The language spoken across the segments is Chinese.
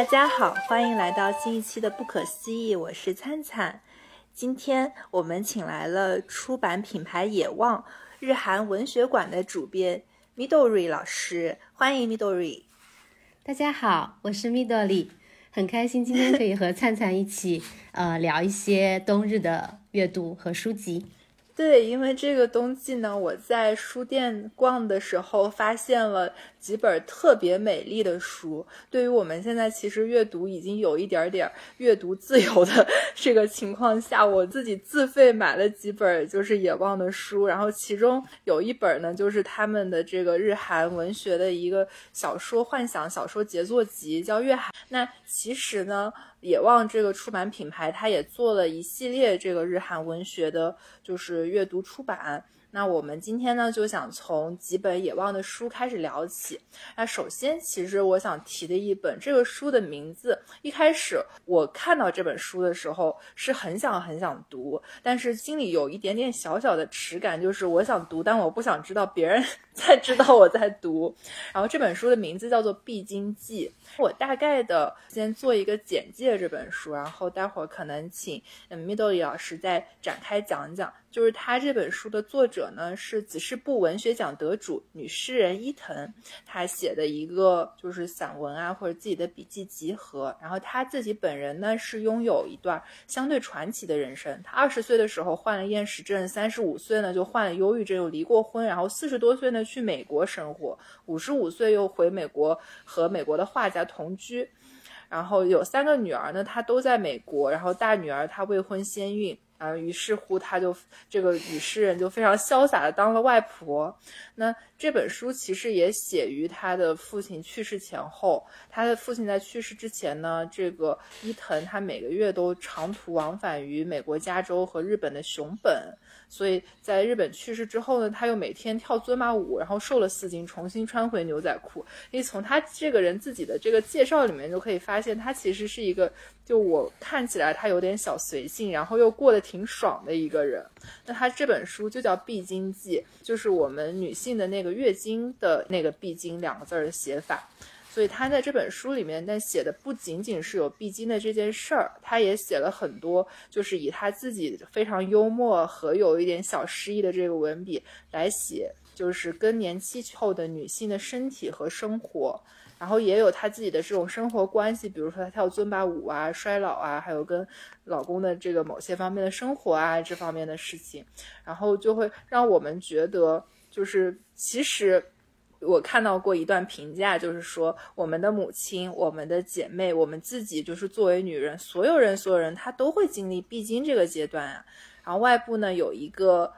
大家好，欢迎来到新一期的《不可思议》，我是灿灿。今天我们请来了出版品牌野望日韩文学馆的主编 Midori 老师，欢迎 Midori。大家好，我是 Midori，很开心今天可以和灿灿一起 呃聊一些冬日的阅读和书籍。对，因为这个冬季呢，我在书店逛的时候发现了几本特别美丽的书。对于我们现在其实阅读已经有一点点阅读自由的 这个情况下，我自己自费买了几本就是野望的书，然后其中有一本呢，就是他们的这个日韩文学的一个小说幻想小说杰作集，叫《月海》。那其实呢。野望这个出版品牌，它也做了一系列这个日韩文学的，就是阅读出版。那我们今天呢，就想从几本野望的书开始聊起。那首先，其实我想提的一本，这个书的名字，一开始我看到这本书的时候是很想很想读，但是心里有一点点小小的耻感，就是我想读，但我不想知道别人才知道我在读。然后这本书的名字叫做《必经记》，我大概的先做一个简介这本书，然后待会儿可能请嗯 Middle 老师再展开讲讲。就是他这本书的作者呢，是子世部文学奖得主女诗人伊藤，他写的一个就是散文啊，或者自己的笔记集合。然后他自己本人呢，是拥有一段相对传奇的人生。他二十岁的时候患了厌食症，三十五岁呢就患了忧郁症，又离过婚，然后四十多岁呢去美国生活，五十五岁又回美国和美国的画家同居。然后有三个女儿呢，她都在美国，然后大女儿她未婚先孕。啊，于是乎，他就这个女诗人就非常潇洒的当了外婆。那这本书其实也写于他的父亲去世前后。他的父亲在去世之前呢，这个伊藤他每个月都长途往返于美国加州和日本的熊本。所以在日本去世之后呢，他又每天跳尊马舞，然后瘦了四斤，重新穿回牛仔裤。因为从他这个人自己的这个介绍里面就可以发现，他其实是一个，就我看起来他有点小随性，然后又过得挺爽的一个人。那他这本书就叫《必经记》，就是我们女性的那个月经的那个“必经”两个字的写法。所以他在这本书里面，但写的不仅仅是有必经的这件事儿，他也写了很多，就是以他自己非常幽默和有一点小诗意的这个文笔来写，就是更年期后的女性的身体和生活，然后也有她自己的这种生活关系，比如说她跳尊巴舞啊、衰老啊，还有跟老公的这个某些方面的生活啊这方面的事情，然后就会让我们觉得，就是其实。我看到过一段评价，就是说我们的母亲、我们的姐妹、我们自己，就是作为女人，所有人、所有人，她都会经历必经这个阶段啊。然后外部呢有一个，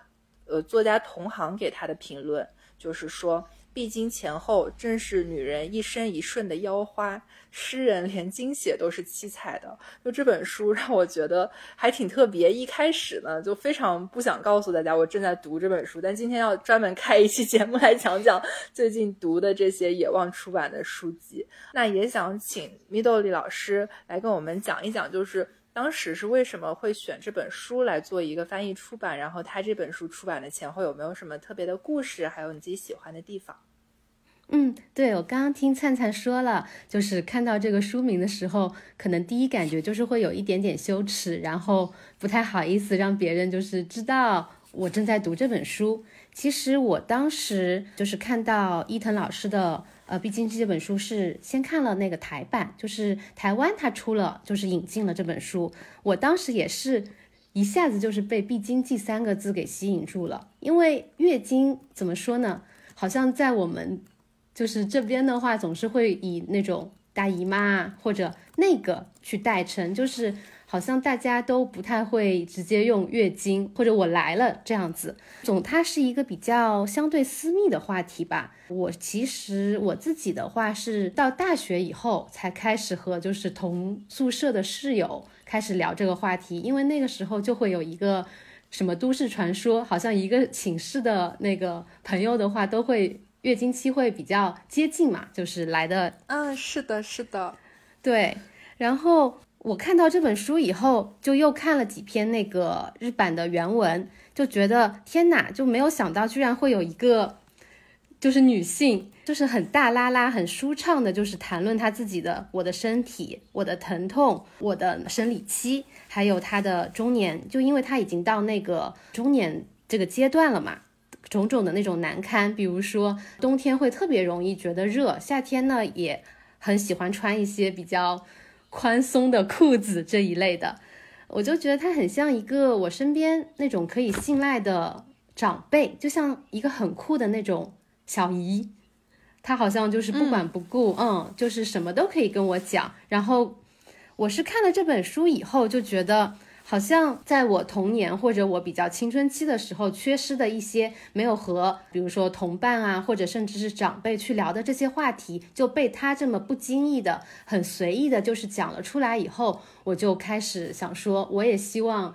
呃，作家同行给她的评论，就是说。必经前后，正是女人一生一瞬的妖花。诗人连精血都是七彩的。就这本书让我觉得还挺特别。一开始呢，就非常不想告诉大家我正在读这本书，但今天要专门开一期节目来讲讲最近读的这些野望出版的书籍。那也想请 Midori 老师来跟我们讲一讲，就是。当时是为什么会选这本书来做一个翻译出版？然后他这本书出版的前后有没有什么特别的故事？还有你自己喜欢的地方？嗯，对我刚刚听灿灿说了，就是看到这个书名的时候，可能第一感觉就是会有一点点羞耻，然后不太好意思让别人就是知道我正在读这本书。其实我当时就是看到伊藤老师的。呃，毕竟这本书是先看了那个台版，就是台湾它出了，就是引进了这本书。我当时也是一下子就是被“必经记”三个字给吸引住了，因为月经怎么说呢？好像在我们就是这边的话，总是会以那种大姨妈或者那个去代称，就是。好像大家都不太会直接用月经或者我来了这样子，总它是一个比较相对私密的话题吧。我其实我自己的话是到大学以后才开始和就是同宿舍的室友开始聊这个话题，因为那个时候就会有一个什么都市传说，好像一个寝室的那个朋友的话都会月经期会比较接近嘛，就是来的。嗯，是的，是的，对，然后。我看到这本书以后，就又看了几篇那个日版的原文，就觉得天哪，就没有想到居然会有一个，就是女性就是很大拉拉、很舒畅的，就是谈论她自己的我的身体、我的疼痛、我的生理期，还有她的中年，就因为她已经到那个中年这个阶段了嘛，种种的那种难堪，比如说冬天会特别容易觉得热，夏天呢也很喜欢穿一些比较宽松的裤子这一类的，我就觉得他很像一个我身边那种可以信赖的长辈，就像一个很酷的那种小姨。他好像就是不管不顾，嗯，就是什么都可以跟我讲。然后我是看了这本书以后，就觉得好像在我童年或者我比较青春期的时候，缺失的一些没有和比如说同伴啊，或者甚至是长辈去聊的这些话题，就被他这么不经意的、很随意的，就是讲了出来以后，我就开始想说，我也希望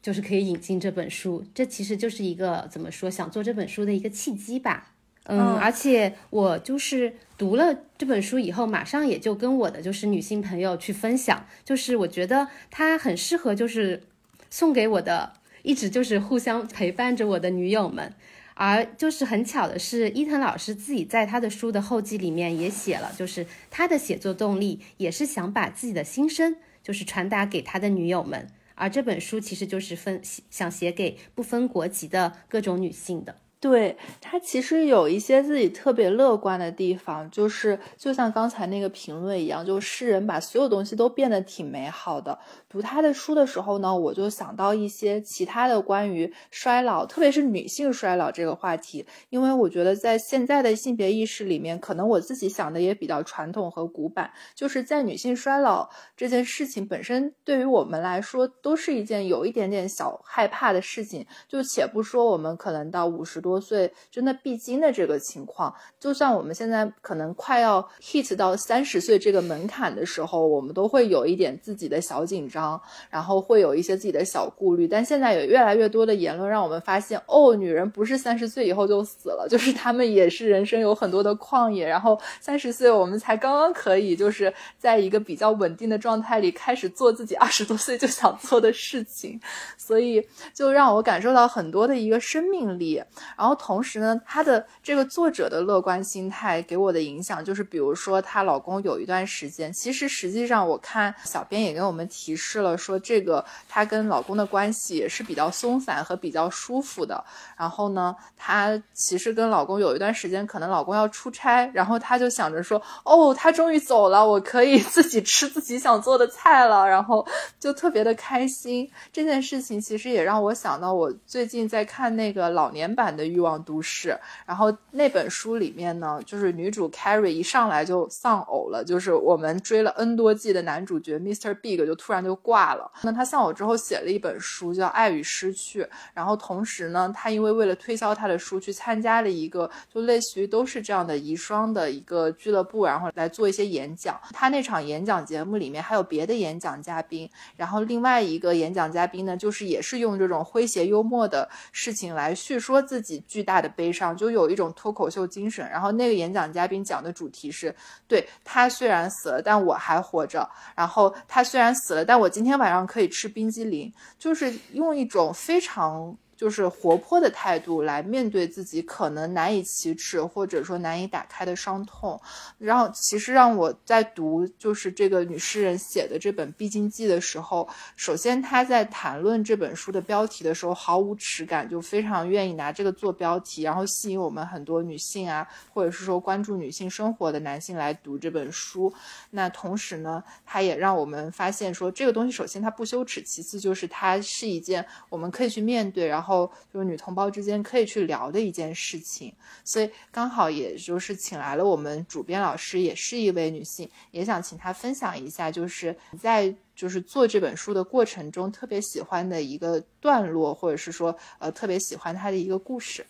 就是可以引进这本书。这其实就是一个怎么说，想做这本书的一个契机吧。嗯，而且我就是读了这本书以后，马上也就跟我的就是女性朋友去分享，就是我觉得它很适合，就是送给我的一直就是互相陪伴着我的女友们。而就是很巧的是，伊藤老师自己在他的书的后记里面也写了，就是他的写作动力也是想把自己的心声就是传达给他的女友们。而这本书其实就是分想写给不分国籍的各种女性的。对他其实有一些自己特别乐观的地方，就是就像刚才那个评论一样，就诗人把所有东西都变得挺美好的。读他的书的时候呢，我就想到一些其他的关于衰老，特别是女性衰老这个话题，因为我觉得在现在的性别意识里面，可能我自己想的也比较传统和古板，就是在女性衰老这件事情本身，对于我们来说都是一件有一点点小害怕的事情。就且不说我们可能到五十多岁真的必经的这个情况，就算我们现在可能快要 hit 到三十岁这个门槛的时候，我们都会有一点自己的小紧张。然后会有一些自己的小顾虑，但现在有越来越多的言论让我们发现，哦，女人不是三十岁以后就死了，就是她们也是人生有很多的旷野。然后三十岁我们才刚刚可以，就是在一个比较稳定的状态里开始做自己二十多岁就想做的事情，所以就让我感受到很多的一个生命力。然后同时呢，她的这个作者的乐观心态给我的影响就是，比如说她老公有一段时间，其实实际上我看小编也给我们提示。了说这个她跟老公的关系也是比较松散和比较舒服的。然后呢，她其实跟老公有一段时间，可能老公要出差，然后她就想着说，哦，他终于走了，我可以 自己吃自己想做的菜了，然后就特别的开心。这件事情其实也让我想到，我最近在看那个老年版的《欲望都市》，然后那本书里面呢，就是女主 Carrie 一上来就丧偶了，就是我们追了 N 多季的男主角 Mr. Big 就突然就。挂了。那他丧偶之后写了一本书，叫《爱与失去》。然后同时呢，他因为为了推销他的书，去参加了一个就类似于都是这样的遗孀的一个俱乐部，然后来做一些演讲。他那场演讲节目里面还有别的演讲嘉宾。然后另外一个演讲嘉宾呢，就是也是用这种诙谐幽默的事情来叙说自己巨大的悲伤，就有一种脱口秀精神。然后那个演讲嘉宾讲的主题是：对他虽然死了，但我还活着。然后他虽然死了，但我。今天晚上可以吃冰激凌，就是用一种非常。就是活泼的态度来面对自己可能难以启齿或者说难以打开的伤痛，然后其实让我在读就是这个女诗人写的这本《必经记》的时候，首先她在谈论这本书的标题的时候毫无耻感，就非常愿意拿这个做标题，然后吸引我们很多女性啊，或者是说关注女性生活的男性来读这本书。那同时呢，她也让我们发现说这个东西首先它不羞耻，其次就是它是一件我们可以去面对，然后。后就是女同胞之间可以去聊的一件事情，所以刚好也就是请来了我们主编老师，也是一位女性，也想请她分享一下，就是在就是做这本书的过程中特别喜欢的一个段落，或者是说呃特别喜欢她的一个故事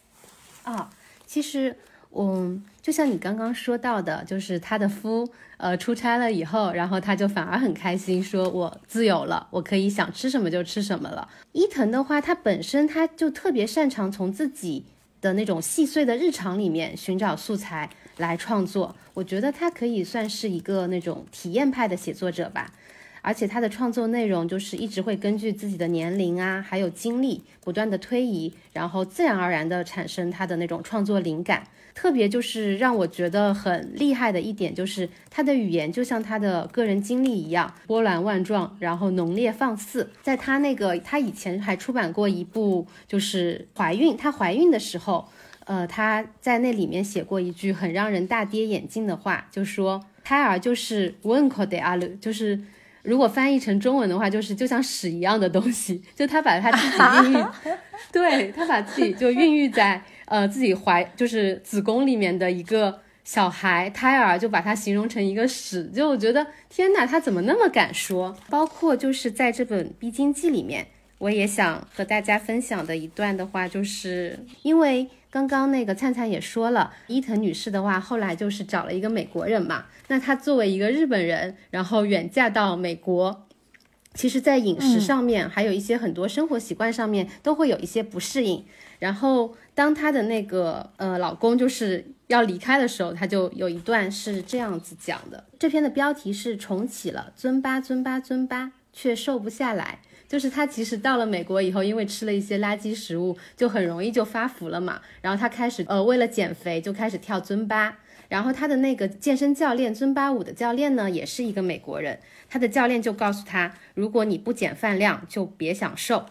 啊，其实。嗯，就像你刚刚说到的，就是他的夫，呃，出差了以后，然后他就反而很开心，说我自由了，我可以想吃什么就吃什么了。伊藤的话，他本身他就特别擅长从自己的那种细碎的日常里面寻找素材来创作，我觉得他可以算是一个那种体验派的写作者吧。而且他的创作内容就是一直会根据自己的年龄啊，还有经历不断的推移，然后自然而然的产生他的那种创作灵感。特别就是让我觉得很厉害的一点，就是他的语言就像他的个人经历一样波澜万状，然后浓烈放肆。在他那个，他以前还出版过一部，就是怀孕，她怀孕的时候，呃，他在那里面写过一句很让人大跌眼镜的话，就说胎儿就是温克德阿鲁，就是如果翻译成中文的话，就是就像屎一样的东西，就他把他自己 孕育，对他把自己就孕育在。呃，自己怀就是子宫里面的一个小孩胎儿，就把它形容成一个屎，就我觉得天哪，他怎么那么敢说？包括就是在这本《必经记》里面，我也想和大家分享的一段的话，就是因为刚刚那个灿灿也说了，伊藤女士的话，后来就是找了一个美国人嘛，那她作为一个日本人，然后远嫁到美国，其实，在饮食上面，还有一些很多生活习惯上面，都会有一些不适应，然后。当她的那个呃老公就是要离开的时候，她就有一段是这样子讲的。这篇的标题是重启了尊巴尊巴尊巴，却瘦不下来。就是她其实到了美国以后，因为吃了一些垃圾食物，就很容易就发福了嘛。然后她开始呃为了减肥，就开始跳尊巴。然后他的那个健身教练尊巴舞的教练呢，也是一个美国人。他的教练就告诉他，如果你不减饭量，就别想瘦。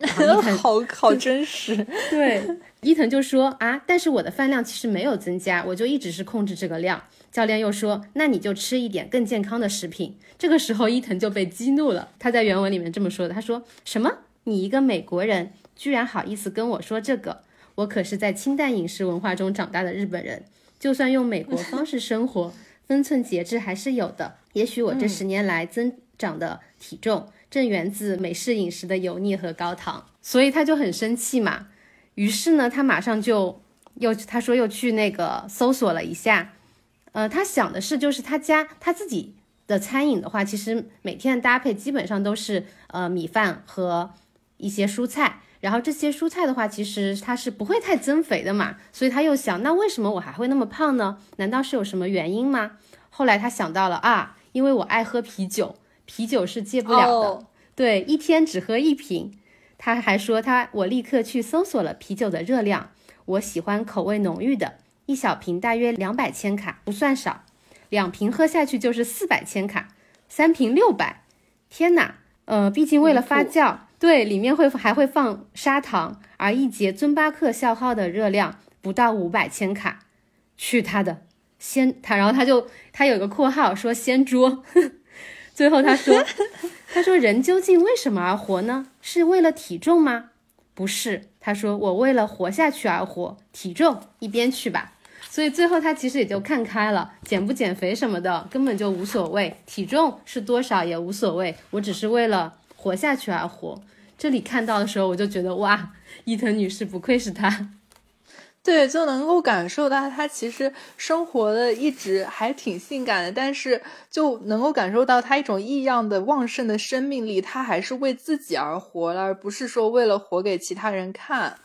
好好真实，对，伊藤就说啊，但是我的饭量其实没有增加，我就一直是控制这个量。教练又说，那你就吃一点更健康的食品。这个时候伊藤就被激怒了，他在原文里面这么说的，他说什么？你一个美国人居然好意思跟我说这个？我可是在清淡饮食文化中长大的日本人，就算用美国方式生活，分寸节制还是有的。也许我这十年来增长的体重。正源自美式饮食的油腻和高糖，所以他就很生气嘛。于是呢，他马上就又他说又去那个搜索了一下，呃，他想的是就是他家他自己的餐饮的话，其实每天的搭配基本上都是呃米饭和一些蔬菜，然后这些蔬菜的话，其实它是不会太增肥的嘛。所以他又想，那为什么我还会那么胖呢？难道是有什么原因吗？后来他想到了啊，因为我爱喝啤酒。啤酒是戒不了的，对，一天只喝一瓶。他还说他，我立刻去搜索了啤酒的热量，我喜欢口味浓郁的，一小瓶大约两百千卡，不算少，两瓶喝下去就是四百千卡，三瓶六百。天哪，呃，毕竟为了发酵，对，里面会还会放砂糖，而一节尊巴克消耗的热量不到五百千卡，去他的，先他，然后他就他有个括号说掀桌。最后他说：“他说人究竟为什么而活呢？是为了体重吗？不是。他说我为了活下去而活，体重一边去吧。所以最后他其实也就看开了，减不减肥什么的根本就无所谓，体重是多少也无所谓，我只是为了活下去而活。这里看到的时候，我就觉得哇，伊藤女士不愧是她。”对，就能够感受到她其实生活的一直还挺性感的，但是就能够感受到她一种异样的旺盛的生命力，她还是为自己而活了，而不是说为了活给其他人看。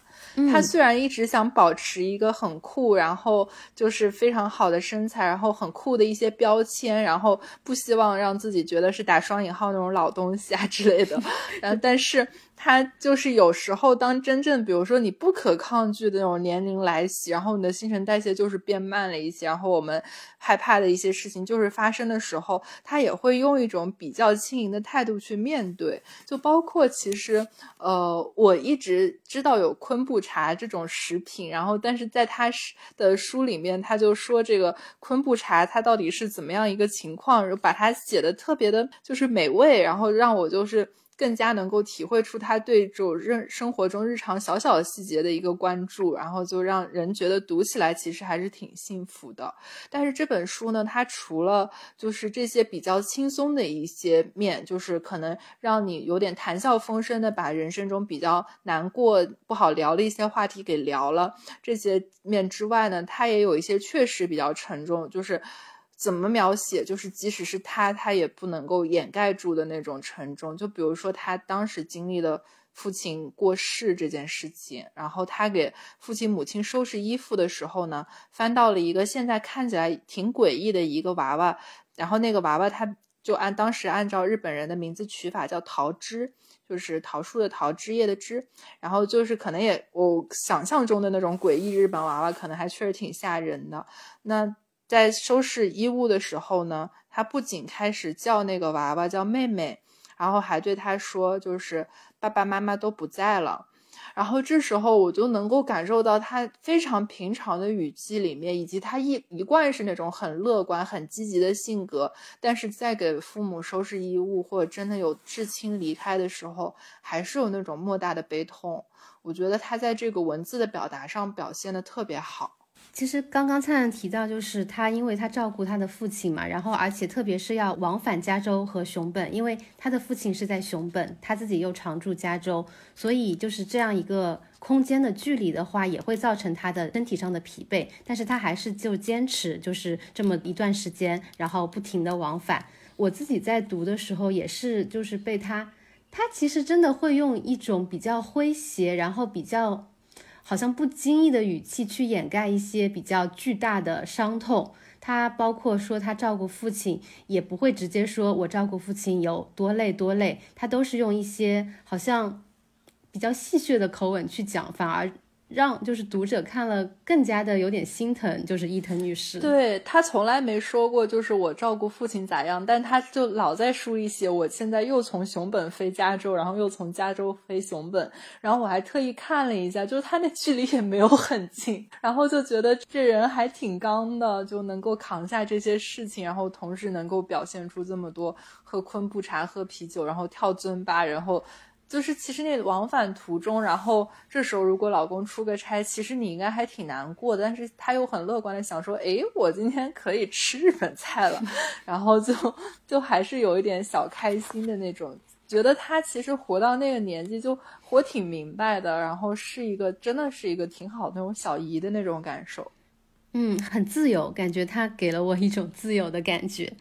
他虽然一直想保持一个很酷，然后就是非常好的身材，然后很酷的一些标签，然后不希望让自己觉得是打双引号那种老东西啊之类的，然后但是。他就是有时候，当真正比如说你不可抗拒的那种年龄来袭，然后你的新陈代谢就是变慢了一些，然后我们害怕的一些事情就是发生的时候，他也会用一种比较轻盈的态度去面对。就包括其实，呃，我一直知道有昆布茶这种食品，然后但是在他的书里面，他就说这个昆布茶它到底是怎么样一个情况，把它写的特别的就是美味，然后让我就是。更加能够体会出他对这种日生活中日常小小的细节的一个关注，然后就让人觉得读起来其实还是挺幸福的。但是这本书呢，它除了就是这些比较轻松的一些面，就是可能让你有点谈笑风生的把人生中比较难过、不好聊的一些话题给聊了这些面之外呢，它也有一些确实比较沉重，就是。怎么描写？就是即使是他，他也不能够掩盖住的那种沉重。就比如说他当时经历了父亲过世这件事情，然后他给父亲母亲收拾衣服的时候呢，翻到了一个现在看起来挺诡异的一个娃娃，然后那个娃娃他就按当时按照日本人的名字取法叫桃枝，就是桃树的桃，枝叶的枝。然后就是可能也我想象中的那种诡异日本娃娃，可能还确实挺吓人的。那在收拾衣物的时候呢，他不仅开始叫那个娃娃叫妹妹，然后还对他说，就是爸爸妈妈都不在了。然后这时候我就能够感受到他非常平常的语气里面，以及他一一贯是那种很乐观、很积极的性格，但是在给父母收拾衣物或者真的有至亲离开的时候，还是有那种莫大的悲痛。我觉得他在这个文字的表达上表现的特别好。其实刚刚灿灿提到，就是他因为他照顾他的父亲嘛，然后而且特别是要往返加州和熊本，因为他的父亲是在熊本，他自己又常住加州，所以就是这样一个空间的距离的话，也会造成他的身体上的疲惫。但是他还是就坚持，就是这么一段时间，然后不停的往返。我自己在读的时候也是，就是被他，他其实真的会用一种比较诙谐，然后比较。好像不经意的语气去掩盖一些比较巨大的伤痛。他包括说他照顾父亲，也不会直接说我照顾父亲有多累多累，他都是用一些好像比较戏谑的口吻去讲，反而。让就是读者看了更加的有点心疼，就是伊藤女士。对她从来没说过就是我照顾父亲咋样，但她就老在书里写我现在又从熊本飞加州，然后又从加州飞熊本，然后我还特意看了一下，就是他那距离也没有很近，然后就觉得这人还挺刚的，就能够扛下这些事情，然后同时能够表现出这么多喝昆布茶、喝啤酒，然后跳尊巴，然后。就是其实那往返途中，然后这时候如果老公出个差，其实你应该还挺难过的。但是他又很乐观的想说，哎，我今天可以吃日本菜了，然后就就还是有一点小开心的那种，觉得他其实活到那个年纪就活挺明白的，然后是一个真的是一个挺好的那种小姨的那种感受，嗯，很自由，感觉他给了我一种自由的感觉。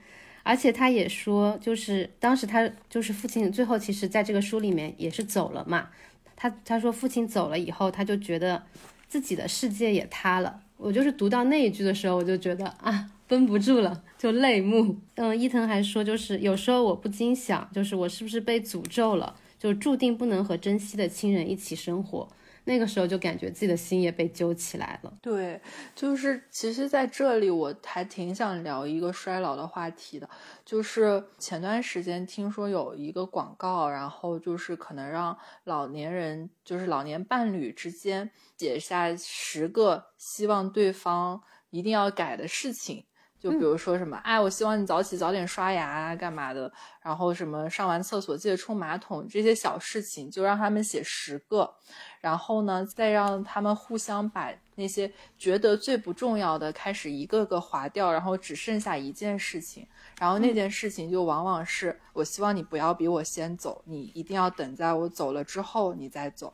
而且他也说，就是当时他就是父亲最后其实在这个书里面也是走了嘛。他他说父亲走了以后，他就觉得自己的世界也塌了。我就是读到那一句的时候，我就觉得啊，绷不住了，就泪目。嗯，伊藤还说，就是有时候我不禁想，就是我是不是被诅咒了，就注定不能和珍惜的亲人一起生活。那个时候就感觉自己的心也被揪起来了。对，就是其实在这里我还挺想聊一个衰老的话题的，就是前段时间听说有一个广告，然后就是可能让老年人，就是老年伴侣之间写下十个希望对方一定要改的事情。就比如说什么，哎，我希望你早起早点刷牙啊，干嘛的？然后什么上完厕所记得冲马桶，这些小事情就让他们写十个，然后呢，再让他们互相把那些觉得最不重要的开始一个个划掉，然后只剩下一件事情，然后那件事情就往往是我希望你不要比我先走，你一定要等在我走了之后你再走。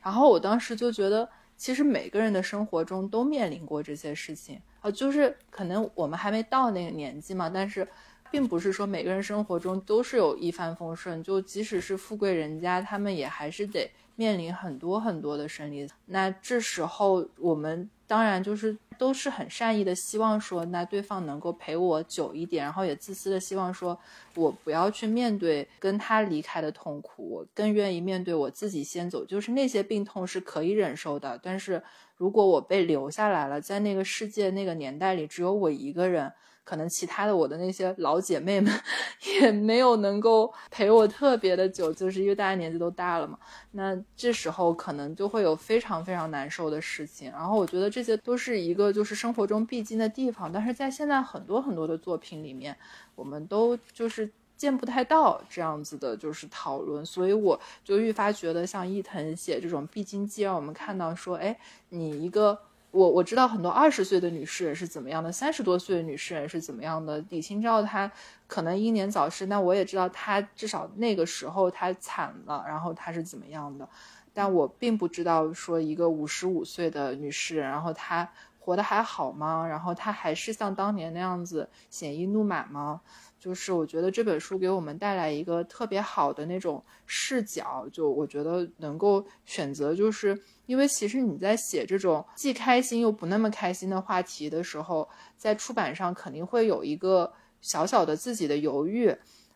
然后我当时就觉得，其实每个人的生活中都面临过这些事情。啊，就是可能我们还没到那个年纪嘛，但是，并不是说每个人生活中都是有一帆风顺，就即使是富贵人家，他们也还是得面临很多很多的生离。那这时候我们当然就是都是很善意的，希望说那对方能够陪我久一点，然后也自私的希望说我不要去面对跟他离开的痛苦，我更愿意面对我自己先走，就是那些病痛是可以忍受的，但是。如果我被留下来了，在那个世界那个年代里，只有我一个人，可能其他的我的那些老姐妹们 也没有能够陪我特别的久，就是因为大家年纪都大了嘛。那这时候可能就会有非常非常难受的事情。然后我觉得这些都是一个就是生活中必经的地方，但是在现在很多很多的作品里面，我们都就是。见不太到这样子的，就是讨论，所以我就愈发觉得，像伊藤写这种必经记，让我们看到说，哎，你一个我我知道很多二十岁的女士人是怎么样的，三十多岁的女士人是怎么样的。李清照她可能英年早逝，那我也知道她至少那个时候她惨了，然后她是怎么样的，但我并不知道说一个五十五岁的女士人，然后她活得还好吗？然后她还是像当年那样子鲜衣怒马吗？就是我觉得这本书给我们带来一个特别好的那种视角，就我觉得能够选择，就是因为其实你在写这种既开心又不那么开心的话题的时候，在出版上肯定会有一个小小的自己的犹豫。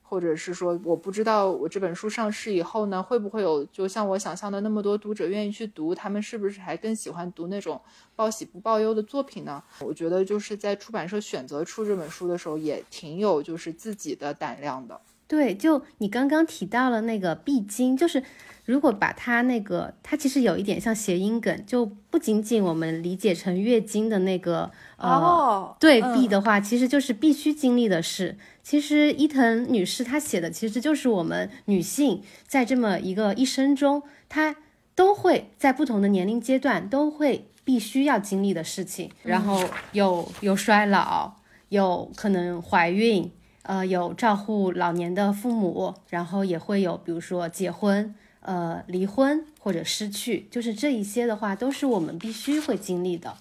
或者是说，我不知道我这本书上市以后呢，会不会有就像我想象的那么多读者愿意去读？他们是不是还更喜欢读那种报喜不报忧的作品呢？我觉得就是在出版社选择出这本书的时候，也挺有就是自己的胆量的。对，就你刚刚提到了那个必经，就是。如果把它那个，它其实有一点像谐音梗，就不仅仅我们理解成月经的那个，呃，对必的话，其实就是必须经历的事。其实伊藤女士她写的，其实就是我们女性在这么一个一生中，她都会在不同的年龄阶段都会必须要经历的事情。然后有有衰老，有可能怀孕，呃，有照顾老年的父母，然后也会有比如说结婚。呃，离婚或者失去，就是这一些的话，都是我们必须会经历的。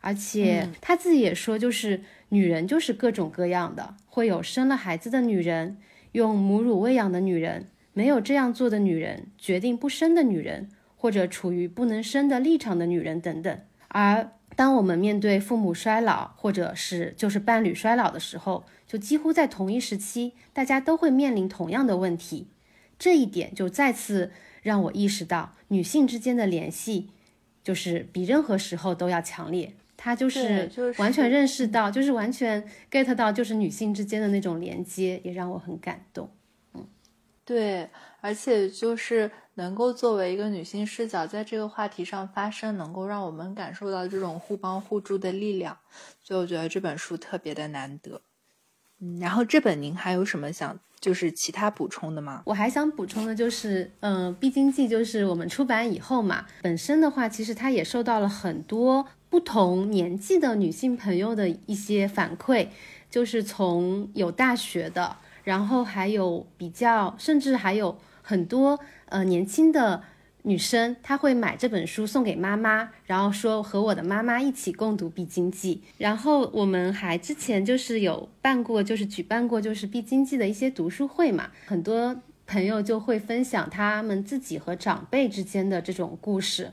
而且他自己也说，就是女人就是各种各样的，会有生了孩子的女人，用母乳喂养的女人，没有这样做的女人，决定不生的女人，或者处于不能生的立场的女人等等。而当我们面对父母衰老，或者是就是伴侣衰老的时候，就几乎在同一时期，大家都会面临同样的问题。这一点就再次让我意识到，女性之间的联系就是比任何时候都要强烈。她就是完全认识到，就是完全 get 到，就是女性之间的那种连接，也让我很感动。嗯，对，而且就是能够作为一个女性视角，在这个话题上发声，能够让我们感受到这种互帮互助的力量。所以我觉得这本书特别的难得。嗯，然后这本您还有什么想？就是其他补充的吗？我还想补充的就是，嗯，《必经记》就是我们出版以后嘛，本身的话，其实它也受到了很多不同年纪的女性朋友的一些反馈，就是从有大学的，然后还有比较，甚至还有很多呃年轻的。女生她会买这本书送给妈妈，然后说和我的妈妈一起共读《必经记》。然后我们还之前就是有办过，就是举办过就是《必经记》的一些读书会嘛，很多朋友就会分享他们自己和长辈之间的这种故事。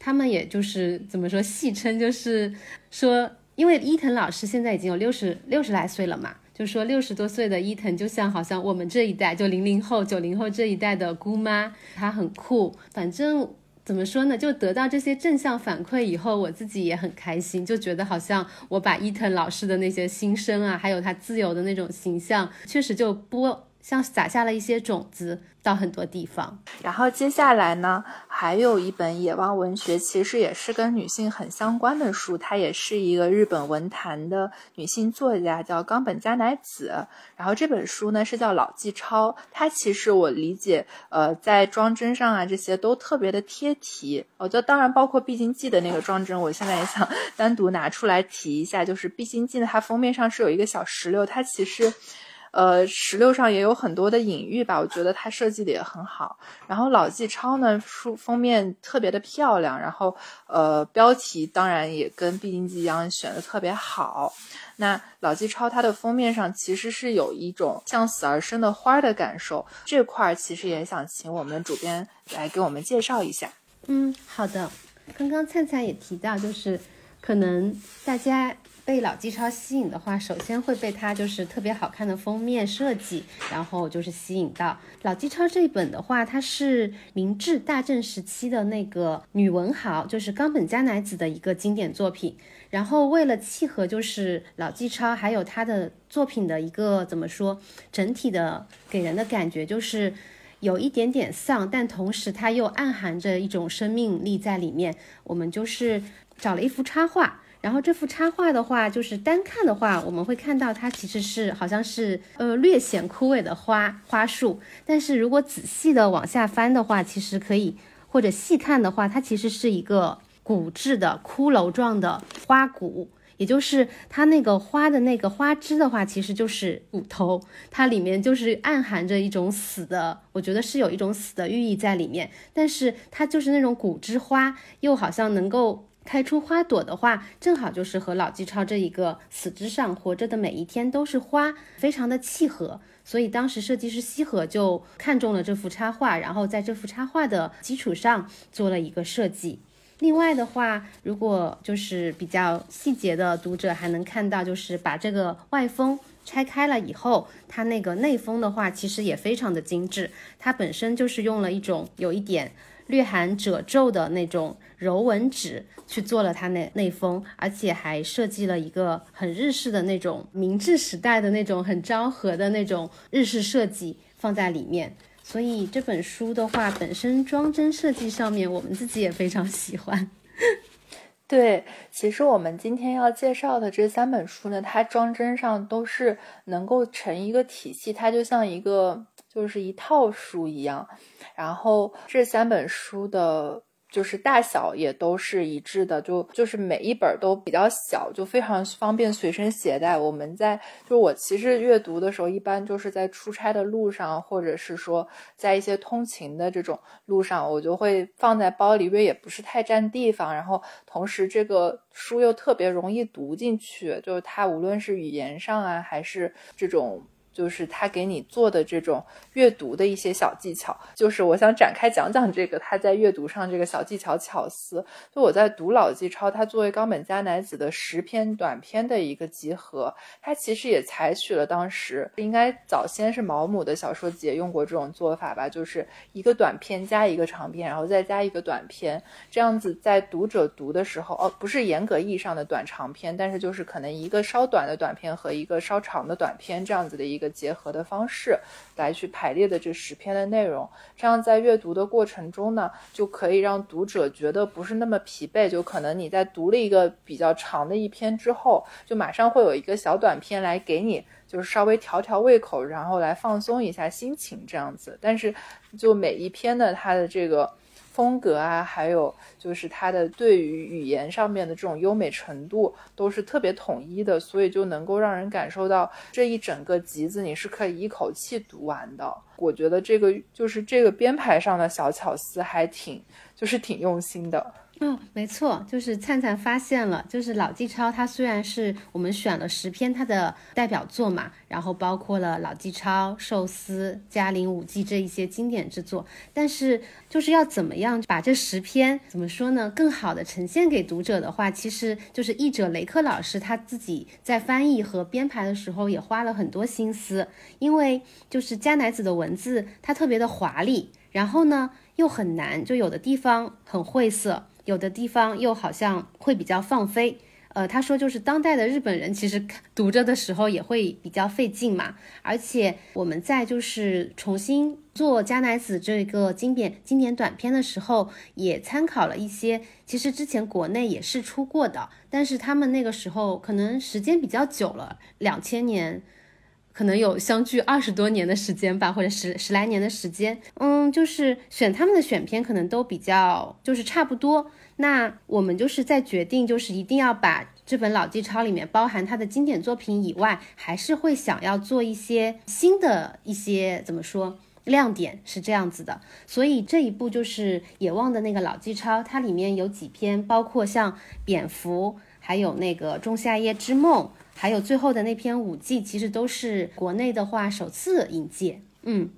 他们也就是怎么说，戏称就是说，因为伊藤老师现在已经有六十六十来岁了嘛。就说六十多岁的伊藤，就像好像我们这一代，就零零后、九零后这一代的姑妈，她很酷。反正怎么说呢，就得到这些正向反馈以后，我自己也很开心，就觉得好像我把伊藤老师的那些心声啊，还有他自由的那种形象，确实就播。像撒下了一些种子到很多地方，然后接下来呢，还有一本野望文学，其实也是跟女性很相关的书，它也是一个日本文坛的女性作家，叫冈本加乃子。然后这本书呢是叫老纪抄，它其实我理解，呃，在装帧上啊这些都特别的贴题。我觉得当然包括《必经记》的那个装帧，我现在也想单独拿出来提一下，就是《必经记》，它封面上是有一个小石榴，它其实。呃，石榴上也有很多的隐喻吧，我觉得它设计的也很好。然后老纪抄呢，书封面特别的漂亮，然后呃，标题当然也跟《必经记》一样选的特别好。那老纪抄它的封面上其实是有一种向死而生的花的感受，这块儿其实也想请我们主编来给我们介绍一下。嗯，好的。刚刚灿灿也提到，就是可能大家。被老纪超吸引的话，首先会被它就是特别好看的封面设计，然后就是吸引到老纪超这一本的话，它是明治大正时期的那个女文豪，就是冈本加乃子的一个经典作品。然后为了契合就是老纪超还有他的作品的一个怎么说，整体的给人的感觉就是有一点点丧，但同时它又暗含着一种生命力在里面。我们就是找了一幅插画。然后这幅插画的话，就是单看的话，我们会看到它其实是好像是呃略显枯萎的花花束，但是如果仔细的往下翻的话，其实可以或者细看的话，它其实是一个骨质的骷髅状的花骨，也就是它那个花的那个花枝的话，其实就是骨头，它里面就是暗含着一种死的，我觉得是有一种死的寓意在里面，但是它就是那种骨枝花，又好像能够。开出花朵的话，正好就是和老纪超这一个死之上活着的每一天都是花，非常的契合。所以当时设计师西河就看中了这幅插画，然后在这幅插画的基础上做了一个设计。另外的话，如果就是比较细节的读者还能看到，就是把这个外封拆开了以后，它那个内封的话，其实也非常的精致。它本身就是用了一种有一点略含褶皱的那种柔纹纸去做了它那内封，而且还设计了一个很日式的那种明治时代的那种很昭和的那种日式设计放在里面。所以这本书的话，本身装帧设计上面，我们自己也非常喜欢。对，其实我们今天要介绍的这三本书呢，它装帧上都是能够成一个体系，它就像一个就是一套书一样。然后这三本书的。就是大小也都是一致的，就就是每一本都比较小，就非常方便随身携带。我们在就我其实阅读的时候，一般就是在出差的路上，或者是说在一些通勤的这种路上，我就会放在包里，因为也不是太占地方。然后同时这个书又特别容易读进去，就是它无论是语言上啊，还是这种。就是他给你做的这种阅读的一些小技巧，就是我想展开讲讲这个他在阅读上这个小技巧巧思。就我在读老纪超，他作为冈本加乃子的十篇短篇的一个集合，他其实也采取了当时应该早先是毛姆的小说集也用过这种做法吧，就是一个短篇加一个长篇，然后再加一个短篇，这样子在读者读的时候，哦，不是严格意义上的短长篇，但是就是可能一个稍短的短篇和一个稍长的短篇这样子的一个。结合的方式来去排列的这十篇的内容，这样在阅读的过程中呢，就可以让读者觉得不是那么疲惫。就可能你在读了一个比较长的一篇之后，就马上会有一个小短篇来给你，就是稍微调调胃口，然后来放松一下心情这样子。但是就每一篇的它的这个。风格啊，还有就是它的对于语言上面的这种优美程度，都是特别统一的，所以就能够让人感受到这一整个集子你是可以一口气读完的。我觉得这个就是这个编排上的小巧思还挺，就是挺用心的。嗯，没错，就是灿灿发现了，就是老纪超，他虽然是我们选了十篇他的代表作嘛，然后包括了老纪超、寿司、嘉陵五季这一些经典之作，但是就是要怎么样把这十篇怎么说呢，更好的呈现给读者的话，其实就是译者雷克老师他自己在翻译和编排的时候也花了很多心思，因为就是加乃子的文字它特别的华丽，然后呢又很难，就有的地方很晦涩。有的地方又好像会比较放飞，呃，他说就是当代的日本人其实读着的时候也会比较费劲嘛，而且我们在就是重新做加乃子这个经典经典短片的时候，也参考了一些其实之前国内也是出过的，但是他们那个时候可能时间比较久了，两千年。可能有相距二十多年的时间吧，或者十十来年的时间，嗯，就是选他们的选片可能都比较就是差不多。那我们就是在决定，就是一定要把这本老纪抄里面包含他的经典作品以外，还是会想要做一些新的一些怎么说亮点是这样子的。所以这一部就是野望的那个老纪抄，它里面有几篇，包括像蝙蝠，还有那个仲夏夜之梦。还有最后的那篇五季，其实都是国内的话首次引介，嗯，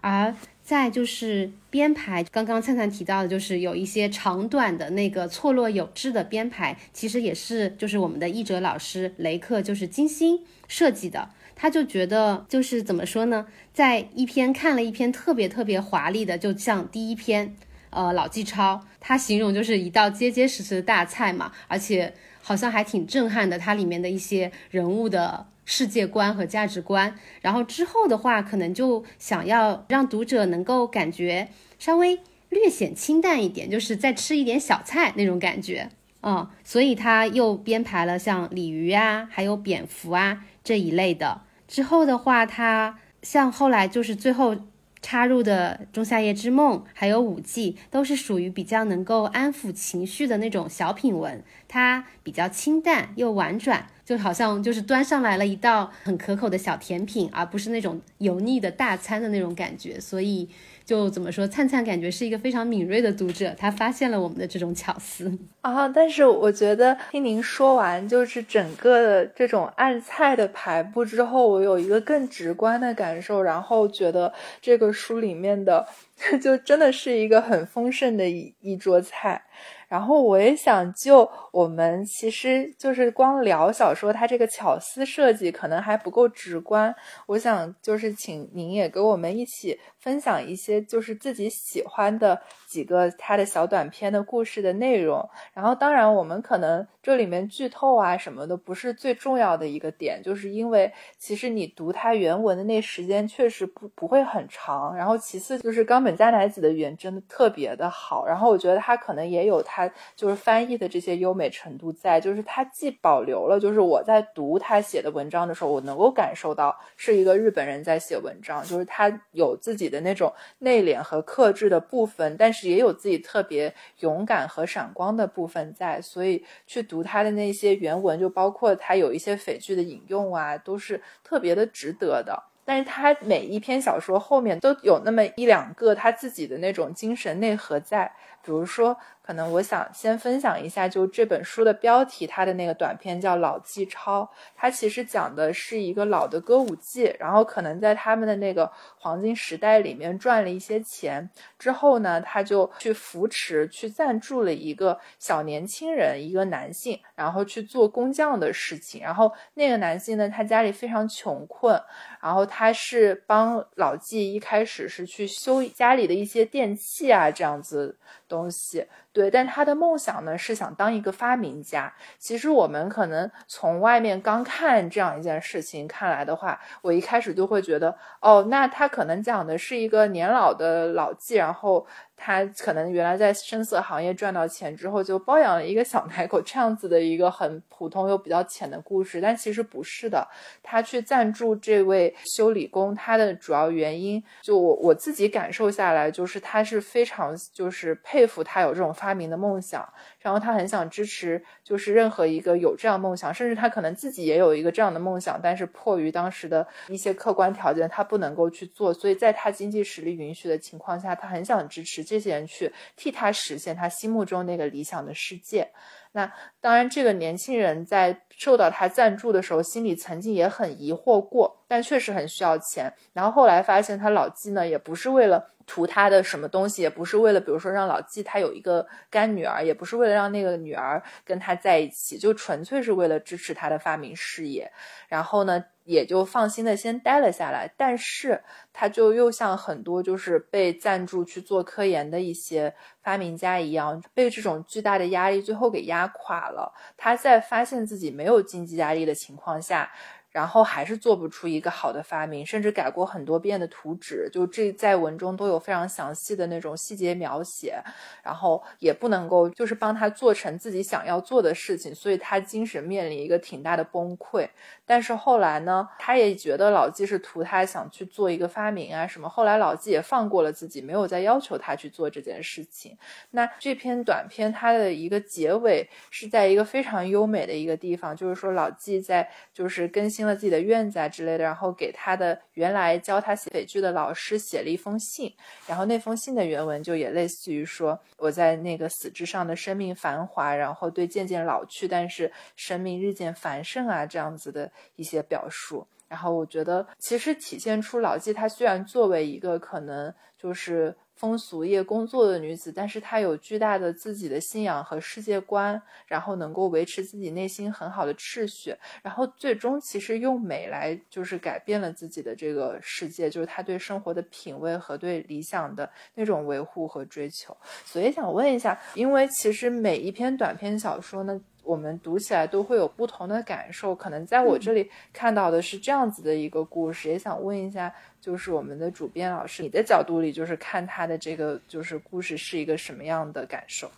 而再就是编排，刚刚灿灿提到的，就是有一些长短的那个错落有致的编排，其实也是就是我们的译者老师雷克就是精心设计的，他就觉得就是怎么说呢，在一篇看了一篇特别特别华丽的，就像第一篇，呃，老纪超，他形容就是一道结结实实的大菜嘛，而且。好像还挺震撼的，它里面的一些人物的世界观和价值观。然后之后的话，可能就想要让读者能够感觉稍微略显清淡一点，就是再吃一点小菜那种感觉啊。所以他又编排了像鲤鱼啊，还有蝙蝠啊这一类的。之后的话，他像后来就是最后。插入的《仲夏夜之梦》还有《五季》都是属于比较能够安抚情绪的那种小品文，它比较清淡又婉转，就好像就是端上来了一道很可口的小甜品，而不是那种油腻的大餐的那种感觉，所以。就怎么说，灿灿感觉是一个非常敏锐的读者，他发现了我们的这种巧思 啊。但是我觉得听您说完就是整个这种暗菜的排布之后，我有一个更直观的感受，然后觉得这个书里面的 就真的是一个很丰盛的一一桌菜。然后我也想就我们其实就是光聊小说，它这个巧思设计可能还不够直观。我想就是请您也给我们一起分享一些就是自己喜欢的几个他的小短片的故事的内容。然后当然我们可能这里面剧透啊什么的不是最重要的一个点，就是因为其实你读它原文的那时间确实不不会很长。然后其次就是冈本加乃子的语言真的特别的好。然后我觉得他可能也有他。他就是翻译的这些优美程度在，就是他既保留了，就是我在读他写的文章的时候，我能够感受到是一个日本人在写文章，就是他有自己的那种内敛和克制的部分，但是也有自己特别勇敢和闪光的部分在，所以去读他的那些原文，就包括他有一些匪剧的引用啊，都是特别的值得的。但是他每一篇小说后面都有那么一两个他自己的那种精神内核在，比如说。可能我想先分享一下，就这本书的标题，它的那个短片叫《老纪抄》，它其实讲的是一个老的歌舞伎，然后可能在他们的那个黄金时代里面赚了一些钱之后呢，他就去扶持、去赞助了一个小年轻人，一个男性，然后去做工匠的事情。然后那个男性呢，他家里非常穷困，然后他是帮老纪一开始是去修家里的一些电器啊，这样子东西。对，但他的梦想呢是想当一个发明家。其实我们可能从外面刚看这样一件事情看来的话，我一开始就会觉得，哦，那他可能讲的是一个年老的老纪，然后。他可能原来在深色行业赚到钱之后，就包养了一个小奶狗，这样子的一个很普通又比较浅的故事。但其实不是的，他去赞助这位修理工，他的主要原因，就我我自己感受下来，就是他是非常就是佩服他有这种发明的梦想。然后他很想支持，就是任何一个有这样梦想，甚至他可能自己也有一个这样的梦想，但是迫于当时的一些客观条件，他不能够去做。所以在他经济实力允许的情况下，他很想支持这些人去替他实现他心目中那个理想的世界。那当然，这个年轻人在受到他赞助的时候，心里曾经也很疑惑过，但确实很需要钱。然后后来发现，他老纪呢，也不是为了。图他的什么东西，也不是为了，比如说让老纪他有一个干女儿，也不是为了让那个女儿跟他在一起，就纯粹是为了支持他的发明事业。然后呢，也就放心的先待了下来。但是他就又像很多就是被赞助去做科研的一些发明家一样，被这种巨大的压力最后给压垮了。他在发现自己没有经济压力的情况下。然后还是做不出一个好的发明，甚至改过很多遍的图纸，就这在文中都有非常详细的那种细节描写。然后也不能够就是帮他做成自己想要做的事情，所以他精神面临一个挺大的崩溃。但是后来呢，他也觉得老纪是图他想去做一个发明啊什么。后来老纪也放过了自己，没有再要求他去做这件事情。那这篇短片它的一个结尾是在一个非常优美的一个地方，就是说老纪在就是更新。了自己的院子啊之类的，然后给他的原来教他写匪剧的老师写了一封信，然后那封信的原文就也类似于说我在那个死之上的生命繁华，然后对渐渐老去但是生命日渐繁盛啊这样子的一些表述。然后我觉得其实体现出老纪她虽然作为一个可能就是。风俗业工作的女子，但是她有巨大的自己的信仰和世界观，然后能够维持自己内心很好的秩序，然后最终其实用美来就是改变了自己的这个世界，就是她对生活的品味和对理想的那种维护和追求。所以想问一下，因为其实每一篇短篇小说呢。我们读起来都会有不同的感受，可能在我这里看到的是这样子的一个故事，也想问一下，就是我们的主编老师，你的角度里，就是看他的这个就是故事是一个什么样的感受？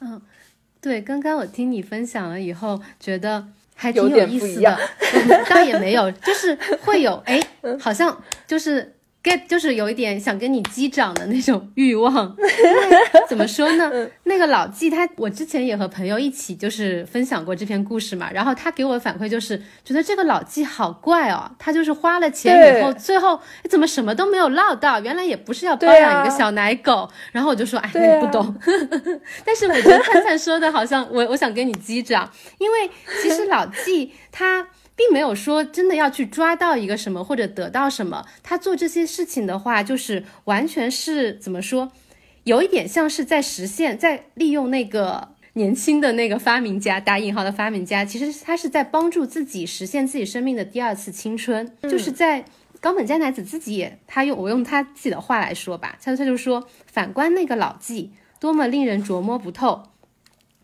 嗯，对，刚刚我听你分享了以后，觉得还挺有意思的，倒也没有，就是会有，哎，好像就是。Get 就是有一点想跟你击掌的那种欲望，怎么说呢？那个老纪他，我之前也和朋友一起就是分享过这篇故事嘛，然后他给我的反馈就是觉得这个老纪好怪哦，他就是花了钱以后，最后怎么什么都没有捞到，原来也不是要包养一个小奶狗，然后我就说哎，你不懂，但是我觉得灿灿说的好像我我想跟你击掌，因为其实老纪他。并没有说真的要去抓到一个什么或者得到什么。他做这些事情的话，就是完全是怎么说，有一点像是在实现，在利用那个年轻的那个发明家（打引号的发明家），其实他是在帮助自己实现自己生命的第二次青春，就是在。冈本加乃子自己也，他用我用他自己的话来说吧，他他就说，反观那个老纪，多么令人琢磨不透。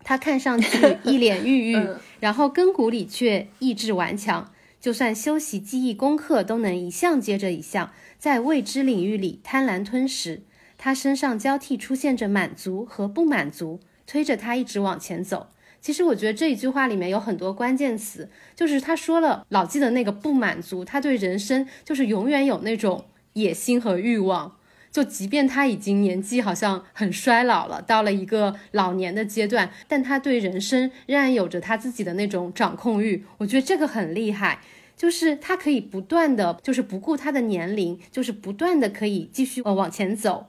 他看上去 一脸郁郁，然后根骨里却意志顽强，就算修习记忆功课，都能一项接着一项，在未知领域里贪婪吞食。他身上交替出现着满足和不满足，推着他一直往前走。其实我觉得这一句话里面有很多关键词，就是他说了老纪的那个不满足，他对人生就是永远有那种野心和欲望，就即便他已经年纪好像很衰老了，到了一个老年的阶段，但他对人生仍然有着他自己的那种掌控欲。我觉得这个很厉害，就是他可以不断的就是不顾他的年龄，就是不断的可以继续呃往前走。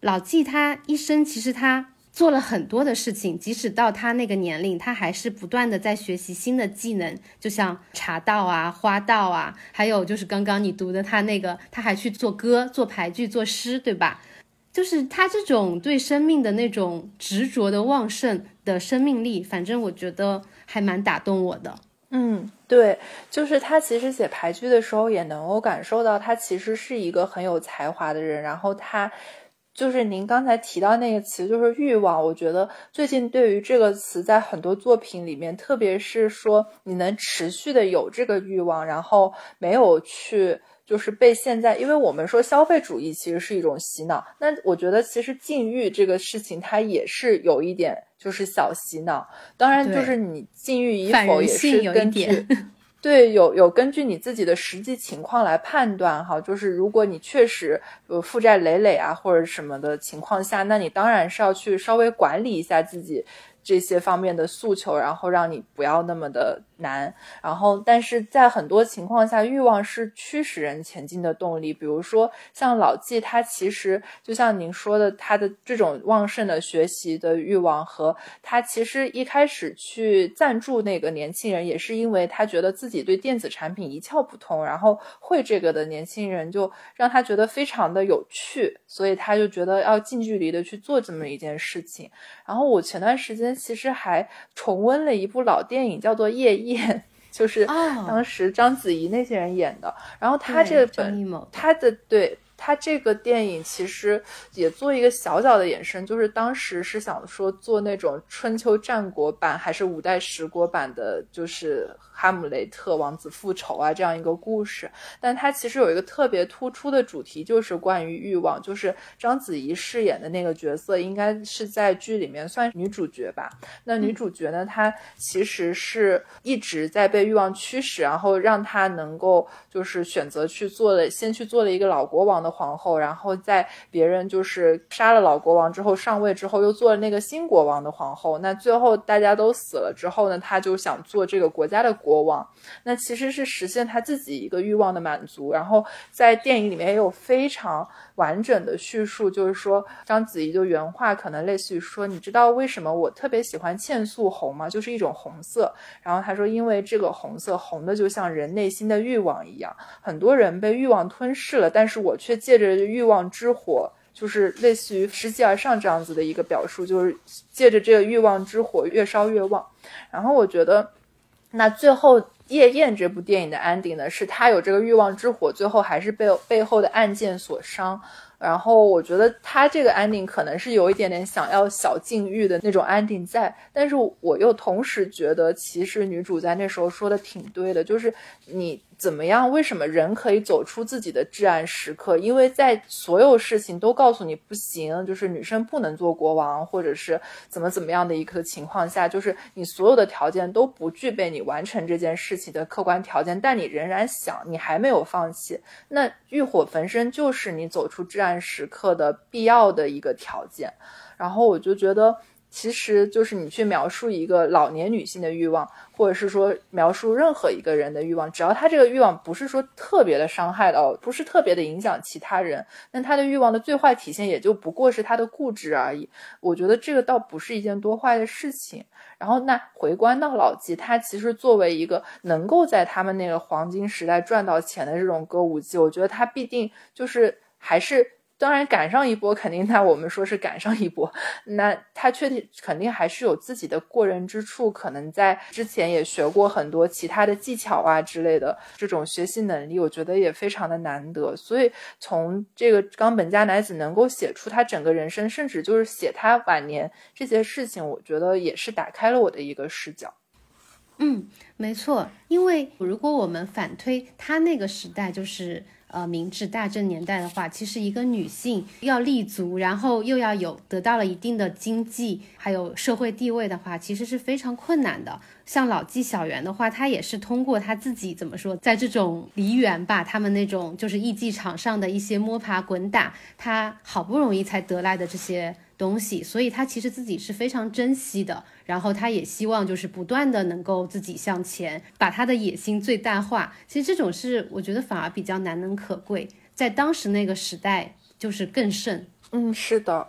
老纪他一生其实他。做了很多的事情，即使到他那个年龄，他还是不断的在学习新的技能，就像茶道啊、花道啊，还有就是刚刚你读的他那个，他还去做歌、做牌剧、做诗，对吧？就是他这种对生命的那种执着的旺盛的生命力，反正我觉得还蛮打动我的。嗯，对，就是他其实写牌剧的时候，也能够感受到他其实是一个很有才华的人，然后他。就是您刚才提到那个词，就是欲望。我觉得最近对于这个词，在很多作品里面，特别是说你能持续的有这个欲望，然后没有去就是被现在，因为我们说消费主义其实是一种洗脑，那我觉得其实禁欲这个事情，它也是有一点就是小洗脑。当然，就是你禁欲与否也是根据。对，有有根据你自己的实际情况来判断哈，就是如果你确实呃负债累累啊或者什么的情况下，那你当然是要去稍微管理一下自己。这些方面的诉求，然后让你不要那么的难。然后，但是在很多情况下，欲望是驱使人前进的动力。比如说，像老纪，他其实就像您说的，他的这种旺盛的学习的欲望，和他其实一开始去赞助那个年轻人，也是因为他觉得自己对电子产品一窍不通，然后会这个的年轻人就让他觉得非常的有趣，所以他就觉得要近距离的去做这么一件事情。然后我前段时间。其实还重温了一部老电影，叫做《夜宴》，就是当时章子怡那些人演的。然后他这本他的对。他这个电影其实也做一个小小的延伸，就是当时是想说做那种春秋战国版还是五代十国版的，就是哈姆雷特王子复仇啊这样一个故事。但它其实有一个特别突出的主题，就是关于欲望。就是章子怡饰演的那个角色，应该是在剧里面算女主角吧。那女主角呢，她其实是一直在被欲望驱使，然后让她能够就是选择去做的，先去做了一个老国王的。皇后，然后在别人就是杀了老国王之后上位之后，又做了那个新国王的皇后。那最后大家都死了之后呢，他就想做这个国家的国王。那其实是实现他自己一个欲望的满足。然后在电影里面也有非常完整的叙述，就是说章子怡就原话可能类似于说：“你知道为什么我特别喜欢茜素红吗？就是一种红色。”然后他说：“因为这个红色红的就像人内心的欲望一样，很多人被欲望吞噬了，但是我却。”借着欲望之火，就是类似于拾级而上这样子的一个表述，就是借着这个欲望之火越烧越旺。然后我觉得，那最后《夜宴》这部电影的 ending 呢，是他有这个欲望之火，最后还是被背后的暗箭所伤。然后我觉得他这个 ending 可能是有一点点想要小禁欲的那种 ending 在，但是我又同时觉得，其实女主在那时候说的挺对的，就是你。怎么样？为什么人可以走出自己的至暗时刻？因为在所有事情都告诉你不行，就是女生不能做国王，或者是怎么怎么样的一个情况下，就是你所有的条件都不具备你完成这件事情的客观条件，但你仍然想，你还没有放弃。那欲火焚身就是你走出至暗时刻的必要的一个条件。然后我就觉得。其实就是你去描述一个老年女性的欲望，或者是说描述任何一个人的欲望，只要她这个欲望不是说特别的伤害到，不是特别的影响其他人，那她的欲望的最坏体现也就不过是她的固执而已。我觉得这个倒不是一件多坏的事情。然后那回观到老纪，他其实作为一个能够在他们那个黄金时代赚到钱的这种歌舞伎，我觉得他必定就是还是。当然赶上一波，肯定那我们说是赶上一波，那他确定肯定还是有自己的过人之处，可能在之前也学过很多其他的技巧啊之类的这种学习能力，我觉得也非常的难得。所以从这个冈本加乃子能够写出他整个人生，甚至就是写他晚年这些事情，我觉得也是打开了我的一个视角。嗯，没错，因为如果我们反推他那个时代，就是。呃，明治大正年代的话，其实一个女性要立足，然后又要有得到了一定的经济还有社会地位的话，其实是非常困难的。像老纪小圆的话，她也是通过她自己怎么说，在这种梨园吧，他们那种就是艺伎场上的一些摸爬滚打，她好不容易才得来的这些。东西，所以他其实自己是非常珍惜的，然后他也希望就是不断的能够自己向前，把他的野心最大化。其实这种是我觉得反而比较难能可贵，在当时那个时代就是更甚。嗯，是的。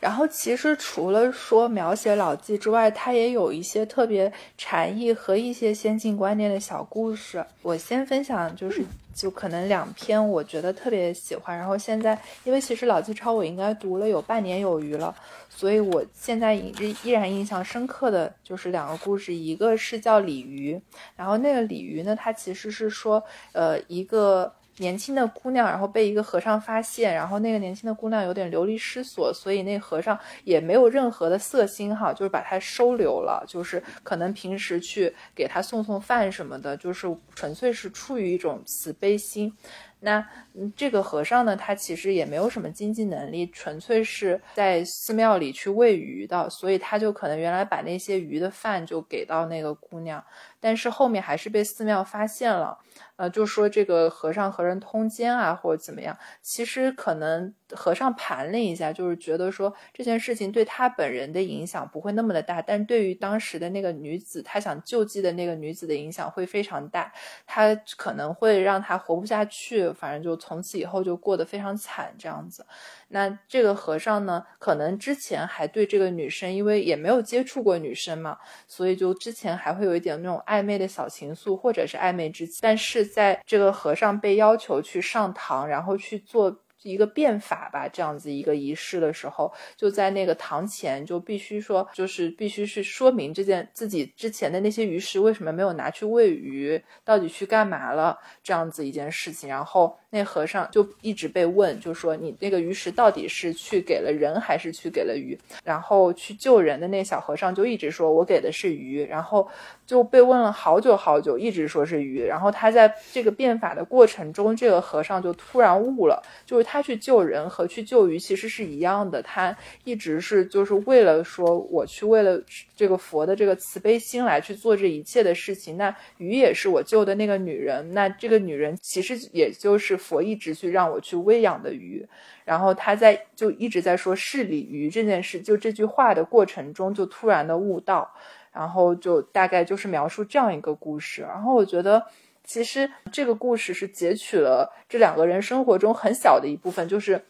然后其实除了说描写老纪之外，他也有一些特别禅意和一些先进观念的小故事。我先分享就是。就可能两篇我觉得特别喜欢，然后现在因为其实老纪超我应该读了有半年有余了，所以我现在依依然印象深刻的就是两个故事，一个是叫鲤鱼，然后那个鲤鱼呢，它其实是说呃一个。年轻的姑娘，然后被一个和尚发现，然后那个年轻的姑娘有点流离失所，所以那和尚也没有任何的色心哈，就是把她收留了，就是可能平时去给她送送饭什么的，就是纯粹是出于一种慈悲心。那这个和尚呢，他其实也没有什么经济能力，纯粹是在寺庙里去喂鱼的，所以他就可能原来把那些鱼的饭就给到那个姑娘，但是后面还是被寺庙发现了。呃，就说这个和尚和人通奸啊，或者怎么样？其实可能和尚盘了一下，就是觉得说这件事情对他本人的影响不会那么的大，但对于当时的那个女子，他想救济的那个女子的影响会非常大，他可能会让她活不下去，反正就从此以后就过得非常惨这样子。那这个和尚呢，可能之前还对这个女生，因为也没有接触过女生嘛，所以就之前还会有一点那种暧昧的小情愫，或者是暧昧之情，但是。在这个和尚被要求去上堂，然后去做。一个变法吧，这样子一个仪式的时候，就在那个堂前，就必须说，就是必须是说明这件自己之前的那些鱼食为什么没有拿去喂鱼，到底去干嘛了，这样子一件事情。然后那和尚就一直被问，就说你那个鱼食到底是去给了人还是去给了鱼？然后去救人的那小和尚就一直说我给的是鱼，然后就被问了好久好久，一直说是鱼。然后他在这个变法的过程中，这个和尚就突然悟了，就是。他去救人和去救鱼其实是一样的，他一直是就是为了说我去为了这个佛的这个慈悲心来去做这一切的事情。那鱼也是我救的那个女人，那这个女人其实也就是佛一直去让我去喂养的鱼。然后他在就一直在说是鲤鱼这件事，就这句话的过程中就突然的悟道，然后就大概就是描述这样一个故事。然后我觉得。其实这个故事是截取了这两个人生活中很小的一部分，就是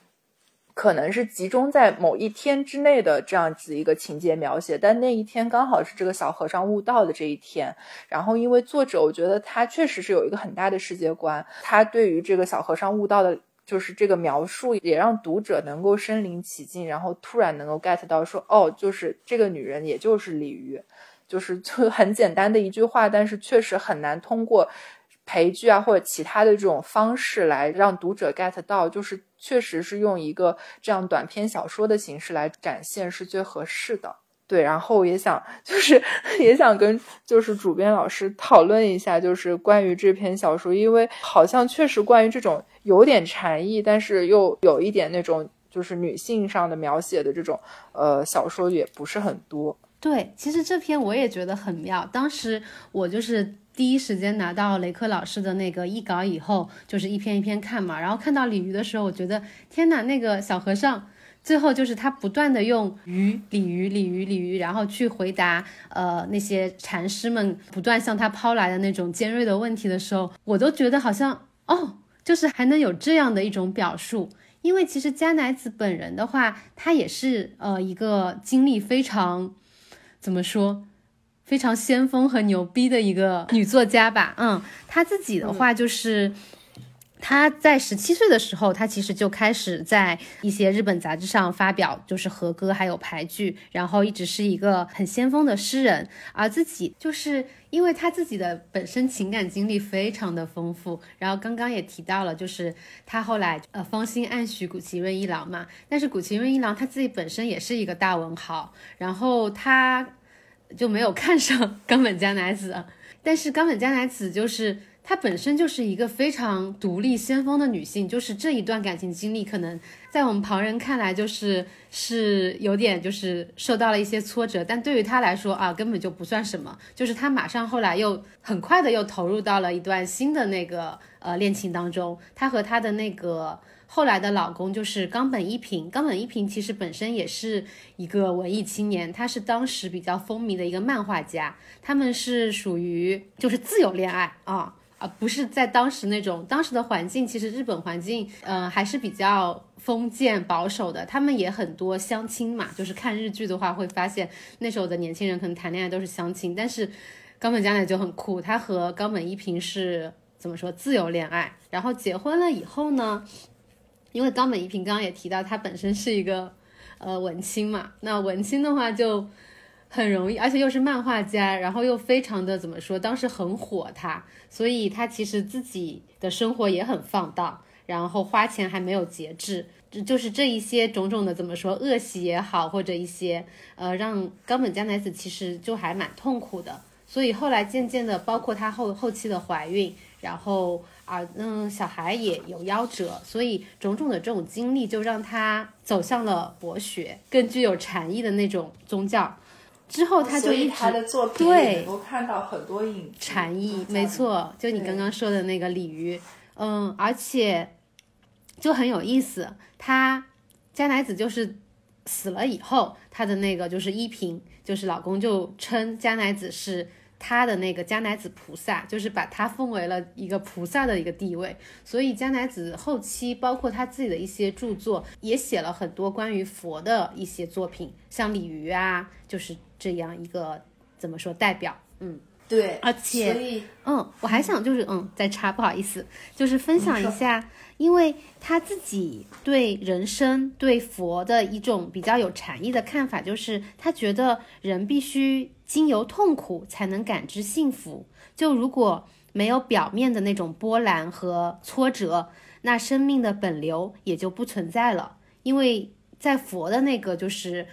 可能是集中在某一天之内的这样子一个情节描写。但那一天刚好是这个小和尚悟道的这一天。然后，因为作者我觉得他确实是有一个很大的世界观，他对于这个小和尚悟道的，就是这个描述，也让读者能够身临其境，然后突然能够 get 到说，哦，就是这个女人，也就是鲤鱼，就是就 很简单的一句话，但是确实很难通过。陪剧啊，或者其他的这种方式来让读者 get 到，就是确实是用一个这样短篇小说的形式来展现是最合适的。对，然后也想就是 也想跟就是主编老师讨论一下，就是关于这篇小说，因为好像确实关于这种有点禅意，但是又有一点那种就是女性上的描写的这种呃小说也不是很多。对，其实这篇我也觉得很妙，当时我就是。第一时间拿到雷克老师的那个译稿以后，就是一篇一篇看嘛。然后看到鲤鱼的时候，我觉得天哪，那个小和尚最后就是他不断的用鱼、鲤鱼、鲤鱼、鲤鱼，然后去回答呃那些禅师们不断向他抛来的那种尖锐的问题的时候，我都觉得好像哦，就是还能有这样的一种表述。因为其实加乃子本人的话，他也是呃一个经历非常怎么说，非常先锋和牛逼的一个女作家吧。嗯，她自己的话就是。他在十七岁的时候，他其实就开始在一些日本杂志上发表，就是和歌还有排剧，然后一直是一个很先锋的诗人。而自己就是因为他自己的本身情感经历非常的丰富，然后刚刚也提到了，就是他后来呃芳心暗许古崎润一郎嘛，但是古崎润一郎他自己本身也是一个大文豪，然后他就没有看上冈本加乃子，但是冈本加乃子就是。她本身就是一个非常独立先锋的女性，就是这一段感情经历，可能在我们旁人看来就是是有点就是受到了一些挫折，但对于她来说啊，根本就不算什么。就是她马上后来又很快的又投入到了一段新的那个呃恋情当中。她和她的那个后来的老公就是冈本一平，冈本一平其实本身也是一个文艺青年，他是当时比较风靡的一个漫画家，他们是属于就是自由恋爱啊。啊，不是在当时那种当时的环境，其实日本环境，呃，还是比较封建保守的。他们也很多相亲嘛，就是看日剧的话，会发现那时候的年轻人可能谈恋爱都是相亲。但是冈本加奈就很酷，他和冈本一平是怎么说自由恋爱，然后结婚了以后呢，因为冈本一平刚刚也提到他本身是一个呃文青嘛，那文青的话就。很容易，而且又是漫画家，然后又非常的怎么说，当时很火他，所以他其实自己的生活也很放荡，然后花钱还没有节制，就就是这一些种种的怎么说恶习也好，或者一些呃让冈本加奈子其实就还蛮痛苦的，所以后来渐渐的，包括她后后期的怀孕，然后啊嗯小孩也有夭折，所以种种的这种经历就让他走向了博学，更具有禅意的那种宗教。之后他就一直对能够看到很多影禅意，没错，就你刚刚说的那个鲤鱼，嗯，而且就很有意思。他加乃子就是死了以后，他的那个就是依萍，就是老公就称加乃子是。他的那个迦乃子菩萨，就是把他奉为了一个菩萨的一个地位，所以迦乃子后期包括他自己的一些著作，也写了很多关于佛的一些作品，像鲤鱼啊，就是这样一个怎么说代表，嗯。对，而且，嗯，我还想就是，嗯，再插，不好意思，就是分享一下，因为他自己对人生、对佛的一种比较有禅意的看法，就是他觉得人必须经由痛苦才能感知幸福，就如果没有表面的那种波澜和挫折，那生命的本流也就不存在了，因为在佛的那个就是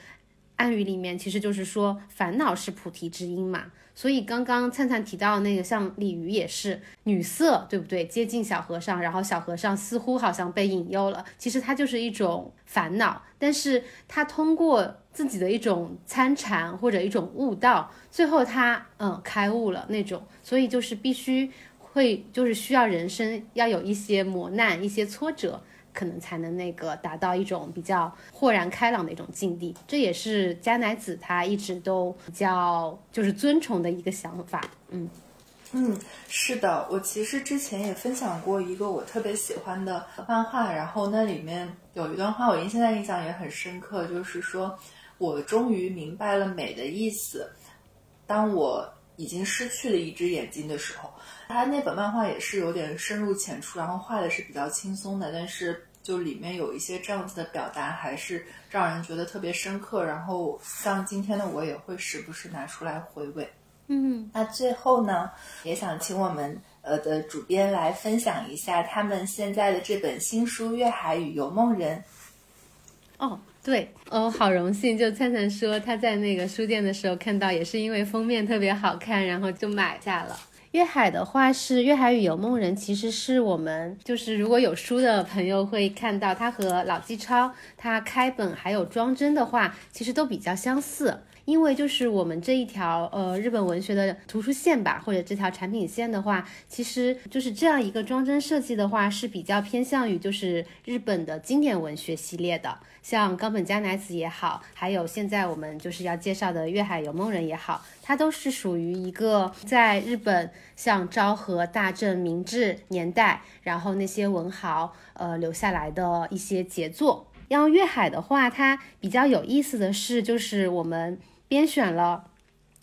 暗语里面，其实就是说烦恼是菩提之因嘛。所以刚刚灿灿提到那个像鲤鱼也是女色，对不对？接近小和尚，然后小和尚似乎好像被引诱了，其实他就是一种烦恼，但是他通过自己的一种参禅或者一种悟道，最后他嗯开悟了那种，所以就是必须会就是需要人生要有一些磨难，一些挫折。可能才能那个达到一种比较豁然开朗的一种境地，这也是加乃子他一直都比较就是尊崇的一个想法。嗯嗯，是的，我其实之前也分享过一个我特别喜欢的漫画，然后那里面有一段话，我现在印象也很深刻，就是说我终于明白了美的意思，当我已经失去了一只眼睛的时候。他那本漫画也是有点深入浅出，然后画的是比较轻松的，但是就里面有一些这样子的表达，还是让人觉得特别深刻。然后像今天的我也会时不时拿出来回味。嗯，那最后呢，也想请我们呃的主编来分享一下他们现在的这本新书《粤海与游梦人》。哦，对，哦，好荣幸，就灿灿说他在那个书店的时候看到，也是因为封面特别好看，然后就买下了。粤海的话是《粤海与游梦人》，其实是我们就是如果有书的朋友会看到，他和老纪超他开本还有装帧的话，其实都比较相似。因为就是我们这一条呃日本文学的图书线吧，或者这条产品线的话，其实就是这样一个装帧设计的话是比较偏向于就是日本的经典文学系列的。像冈本加乃子也好，还有现在我们就是要介绍的《月海游梦人》也好，它都是属于一个在日本像昭和、大正、明治年代，然后那些文豪呃留下来的一些杰作。像月海的话，它比较有意思的是，就是我们编选了，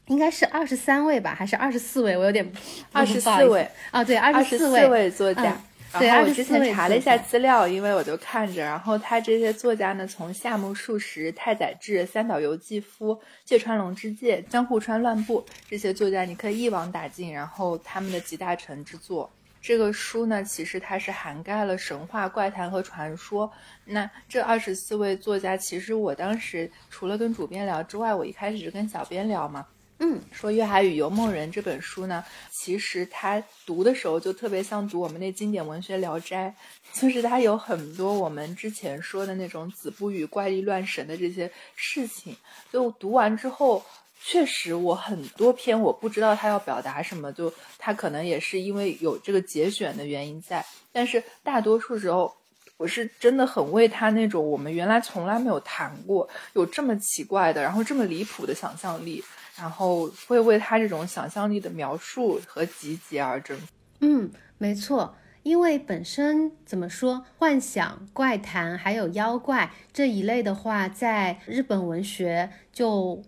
应该是二十三位吧，还是二十四位？我有点二十四位啊，对，二十四位作家。对，我之前查了一下资料，因为我就看着，然后他这些作家呢，从夏目漱石、太宰治、三岛由纪夫、芥川龙之介、江户川乱步这些作家，你可以一网打尽，然后他们的集大成之作。这个书呢，其实它是涵盖了神话、怪谈和传说。那这二十四位作家，其实我当时除了跟主编聊之外，我一开始是跟小编聊嘛。嗯，说《月海与游梦人》这本书呢，其实它读的时候就特别像读我们那经典文学《聊斋》，就是它有很多我们之前说的那种子不语怪力乱神的这些事情。就读完之后，确实我很多篇我不知道他要表达什么，就他可能也是因为有这个节选的原因在，但是大多数时候，我是真的很为他那种我们原来从来没有谈过，有这么奇怪的，然后这么离谱的想象力。然后会为他这种想象力的描述和集结而争。嗯，没错，因为本身怎么说，幻想、怪谈还有妖怪这一类的话，在日本文学就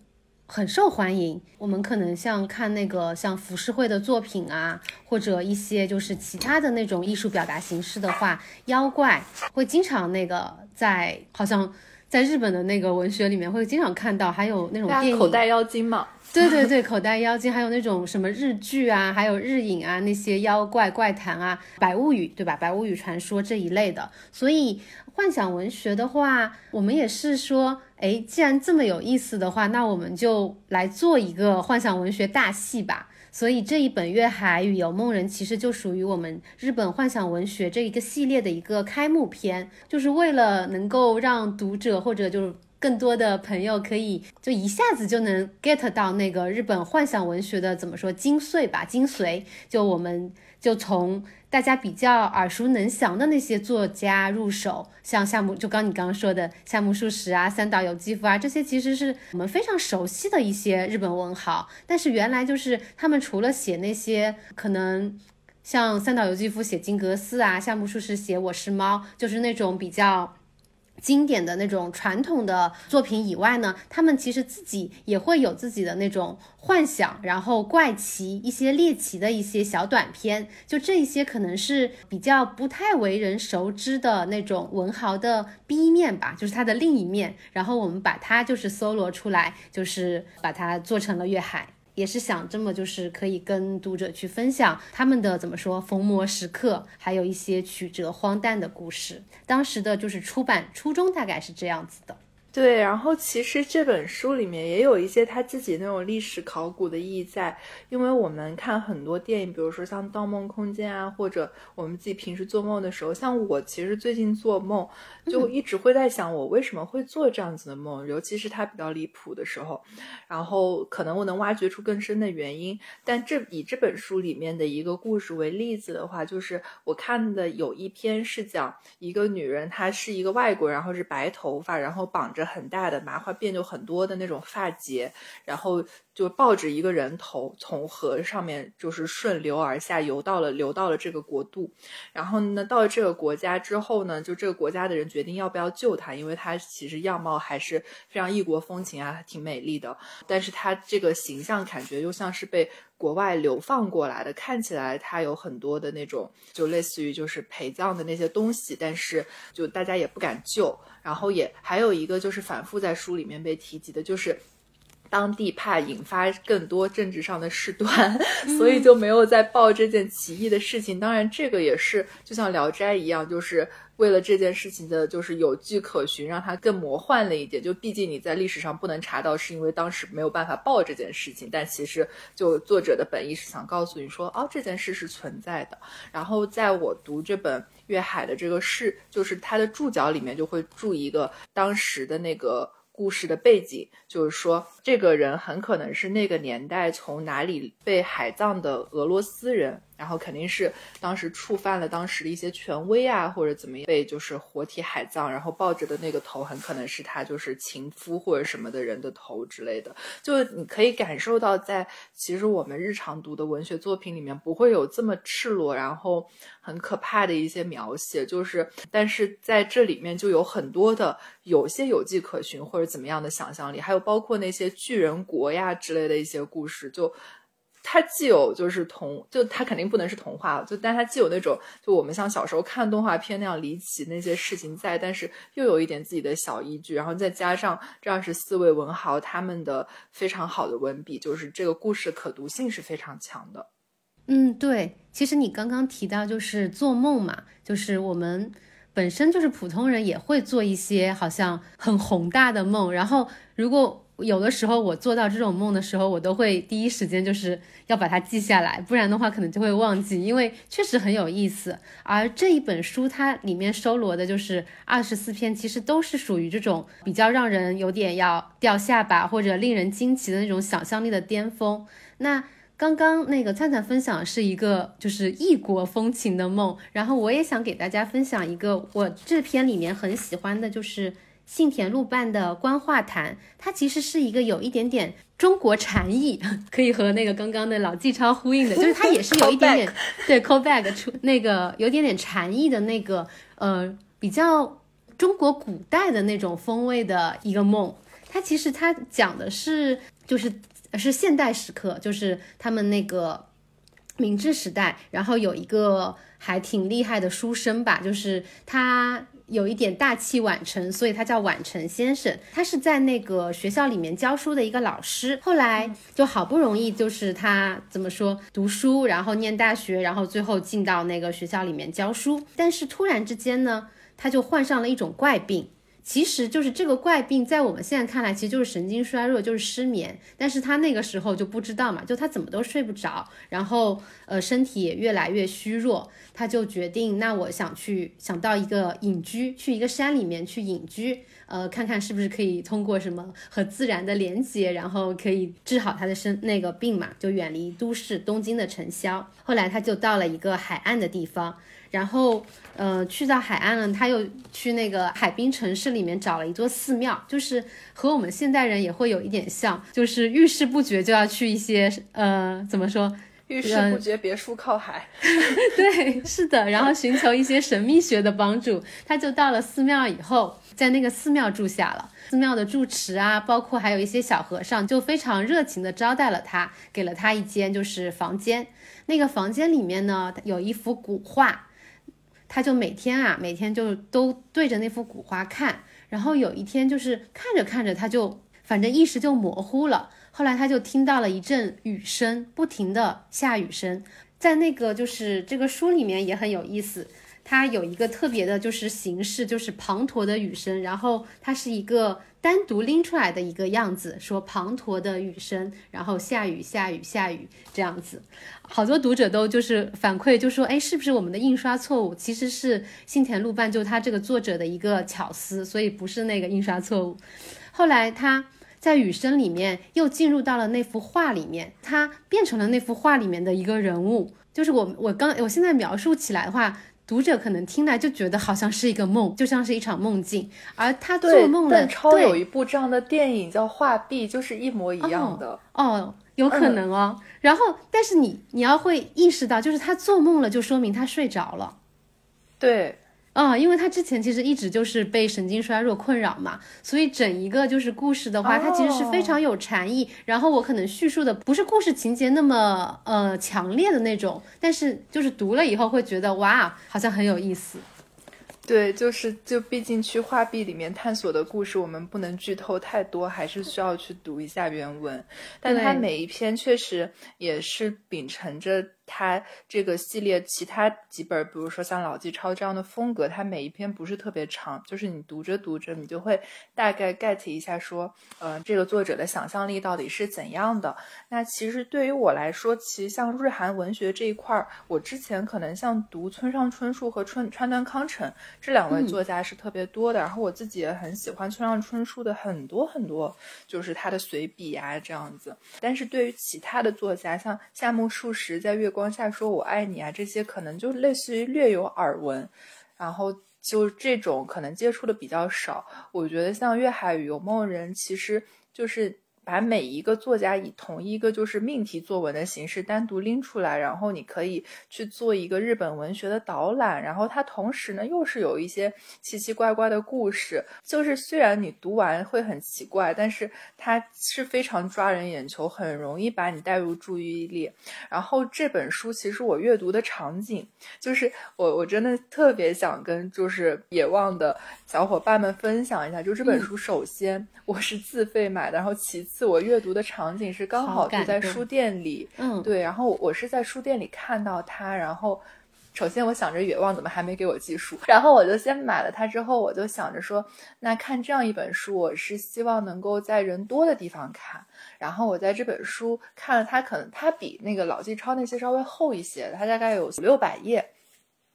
很受欢迎。我们可能像看那个像浮世绘的作品啊，或者一些就是其他的那种艺术表达形式的话，妖怪会经常那个在好像在日本的那个文学里面会经常看到，还有那种电影口袋妖精嘛。对对对，口袋妖精，还有那种什么日剧啊，还有日影啊，那些妖怪怪谈啊，百物语对吧？百物语传说这一类的。所以幻想文学的话，我们也是说，哎，既然这么有意思的话，那我们就来做一个幻想文学大戏吧。所以这一本《月海与游梦人》其实就属于我们日本幻想文学这一个系列的一个开幕篇，就是为了能够让读者或者就是。更多的朋友可以就一下子就能 get 到那个日本幻想文学的怎么说精髓吧，精髓。就我们就从大家比较耳熟能详的那些作家入手，像夏目，就刚你刚刚说的夏目漱石啊、三岛由纪夫啊，这些其实是我们非常熟悉的一些日本文豪。但是原来就是他们除了写那些可能像三岛由纪夫写金阁寺啊，夏目漱石写我是猫，就是那种比较。经典的那种传统的作品以外呢，他们其实自己也会有自己的那种幻想，然后怪奇一些猎奇的一些小短片，就这一些可能是比较不太为人熟知的那种文豪的 B 面吧，就是他的另一面。然后我们把它就是搜罗出来，就是把它做成了《月海》。也是想这么，就是可以跟读者去分享他们的怎么说逢魔时刻，还有一些曲折荒诞的故事。当时的就是出版初衷大概是这样子的。对，然后其实这本书里面也有一些他自己那种历史考古的意义在，因为我们看很多电影，比如说像《盗梦空间》啊，或者我们自己平时做梦的时候，像我其实最近做梦就一直会在想，我为什么会做这样子的梦，尤其是它比较离谱的时候，然后可能我能挖掘出更深的原因。但这以这本书里面的一个故事为例子的话，就是我看的有一篇是讲一个女人，她是一个外国人，然后是白头发，然后绑着。很大的麻花辫，就很多的那种发结，然后就抱着一个人头从河上面就是顺流而下游到了流到了这个国度，然后呢到了这个国家之后呢，就这个国家的人决定要不要救他，因为他其实样貌还是非常异国风情啊，挺美丽的，但是他这个形象感觉又像是被国外流放过来的，看起来他有很多的那种就类似于就是陪葬的那些东西，但是就大家也不敢救。然后也还有一个就是反复在书里面被提及的，就是当地怕引发更多政治上的事端，所以就没有再报这件奇异的事情。当然，这个也是就像《聊斋》一样，就是为了这件事情的，就是有据可循，让它更魔幻了一点。就毕竟你在历史上不能查到，是因为当时没有办法报这件事情。但其实就作者的本意是想告诉你说，哦，这件事是存在的。然后在我读这本。粤海的这个事，就是它的注脚里面就会注一个当时的那个故事的背景，就是说这个人很可能是那个年代从哪里被海葬的俄罗斯人，然后肯定是当时触犯了当时的一些权威啊，或者怎么样，被就是活体海葬，然后抱着的那个头很可能是他就是情夫或者什么的人的头之类的。就你可以感受到，在其实我们日常读的文学作品里面，不会有这么赤裸，然后很可怕的一些描写。就是，但是在这里面就有很多的有些有迹可循或者怎么样的想象力，还有包括那些巨人国呀之类的一些故事，就。它既有就是童，就它肯定不能是童话，就但它既有那种就我们像小时候看动画片那样离奇那些事情在，但是又有一点自己的小依据，然后再加上这二十四位文豪他们的非常好的文笔，就是这个故事可读性是非常强的。嗯，对，其实你刚刚提到就是做梦嘛，就是我们本身就是普通人也会做一些好像很宏大的梦，然后如果。有的时候我做到这种梦的时候，我都会第一时间就是要把它记下来，不然的话可能就会忘记，因为确实很有意思。而这一本书它里面收罗的就是二十四篇，其实都是属于这种比较让人有点要掉下巴或者令人惊奇的那种想象力的巅峰。那刚刚那个灿灿分享是一个就是异国风情的梦，然后我也想给大家分享一个我这篇里面很喜欢的，就是。信田路办的《观画谈》，它其实是一个有一点点中国禅意，可以和那个刚刚的老纪超呼应的，就是它也是有一点点 对 call back 出那个有点点禅意的那个呃比较中国古代的那种风味的一个梦。它其实它讲的是就是是现代时刻，就是他们那个明治时代，然后有一个还挺厉害的书生吧，就是他。有一点大器晚成，所以他叫晚成先生。他是在那个学校里面教书的一个老师。后来就好不容易，就是他怎么说，读书，然后念大学，然后最后进到那个学校里面教书。但是突然之间呢，他就患上了一种怪病。其实就是这个怪病，在我们现在看来，其实就是神经衰弱，就是失眠。但是他那个时候就不知道嘛，就他怎么都睡不着，然后呃身体也越来越虚弱，他就决定，那我想去想到一个隐居，去一个山里面去隐居，呃，看看是不是可以通过什么和自然的连接，然后可以治好他的身那个病嘛，就远离都市东京的尘嚣。后来他就到了一个海岸的地方。然后，呃，去到海岸了，他又去那个海滨城市里面找了一座寺庙，就是和我们现代人也会有一点像，就是遇事不决就要去一些，呃，怎么说？遇事不决，别墅靠海。对，是的。然后寻求一些神秘学的帮助，他就到了寺庙以后，在那个寺庙住下了。寺庙的住持啊，包括还有一些小和尚，就非常热情的招待了他，给了他一间就是房间。那个房间里面呢，有一幅古画。他就每天啊，每天就都对着那幅古画看，然后有一天就是看着看着，他就反正意识就模糊了。后来他就听到了一阵雨声，不停的下雨声，在那个就是这个书里面也很有意思。它有一个特别的，就是形式，就是滂沱的雨声，然后它是一个单独拎出来的一个样子，说滂沱的雨声，然后下雨下雨下雨这样子，好多读者都就是反馈，就说，哎，是不是我们的印刷错误？其实是新田路伴就他这个作者的一个巧思，所以不是那个印刷错误。后来他在雨声里面又进入到了那幅画里面，他变成了那幅画里面的一个人物，就是我我刚我现在描述起来的话。读者可能听来就觉得好像是一个梦，就像是一场梦境，而他做梦了。超有一部这样的电影叫《画壁》，就是一模一样的哦，有可能哦。然后，但是你你要会意识到，就是他做梦了，就说明他睡着了。对。啊，因为他之前其实一直就是被神经衰弱困扰嘛，所以整一个就是故事的话，它其实是非常有禅意。然后我可能叙述的不是故事情节那么呃强烈的那种，但是就是读了以后会觉得哇，好像很有意思。对，就是就毕竟去画壁里面探索的故事，我们不能剧透太多，还是需要去读一下原文。但它每一篇确实也是秉承着。他这个系列其他几本，比如说像老纪超这样的风格，它每一篇不是特别长，就是你读着读着，你就会大概 get 一下，说，呃，这个作者的想象力到底是怎样的。那其实对于我来说，其实像日韩文学这一块儿，我之前可能像读村上春树和川川端康成这两位作家是特别多的，然后我自己也很喜欢村上春树的很多很多，就是他的随笔啊这样子。但是对于其他的作家，像夏目漱石在月。光下说我爱你啊，这些可能就类似于略有耳闻，然后就这种可能接触的比较少。我觉得像《粤海与游梦人》，其实就是。把每一个作家以同一个就是命题作文的形式单独拎出来，然后你可以去做一个日本文学的导览，然后它同时呢又是有一些奇奇怪怪的故事，就是虽然你读完会很奇怪，但是它是非常抓人眼球，很容易把你带入注意力。然后这本书其实我阅读的场景，就是我我真的特别想跟就是野望的小伙伴们分享一下，就这本书首先我是自费买的，然后其次。我阅读的场景是刚好就在书店里，嗯，对，然后我是在书店里看到它，然后首先我想着远望怎么还没给我寄书，然后我就先买了它，之后我就想着说，那看这样一本书，我是希望能够在人多的地方看，然后我在这本书看了它，可能它比那个老纪抄那些稍微厚一些，它大概有五六百页。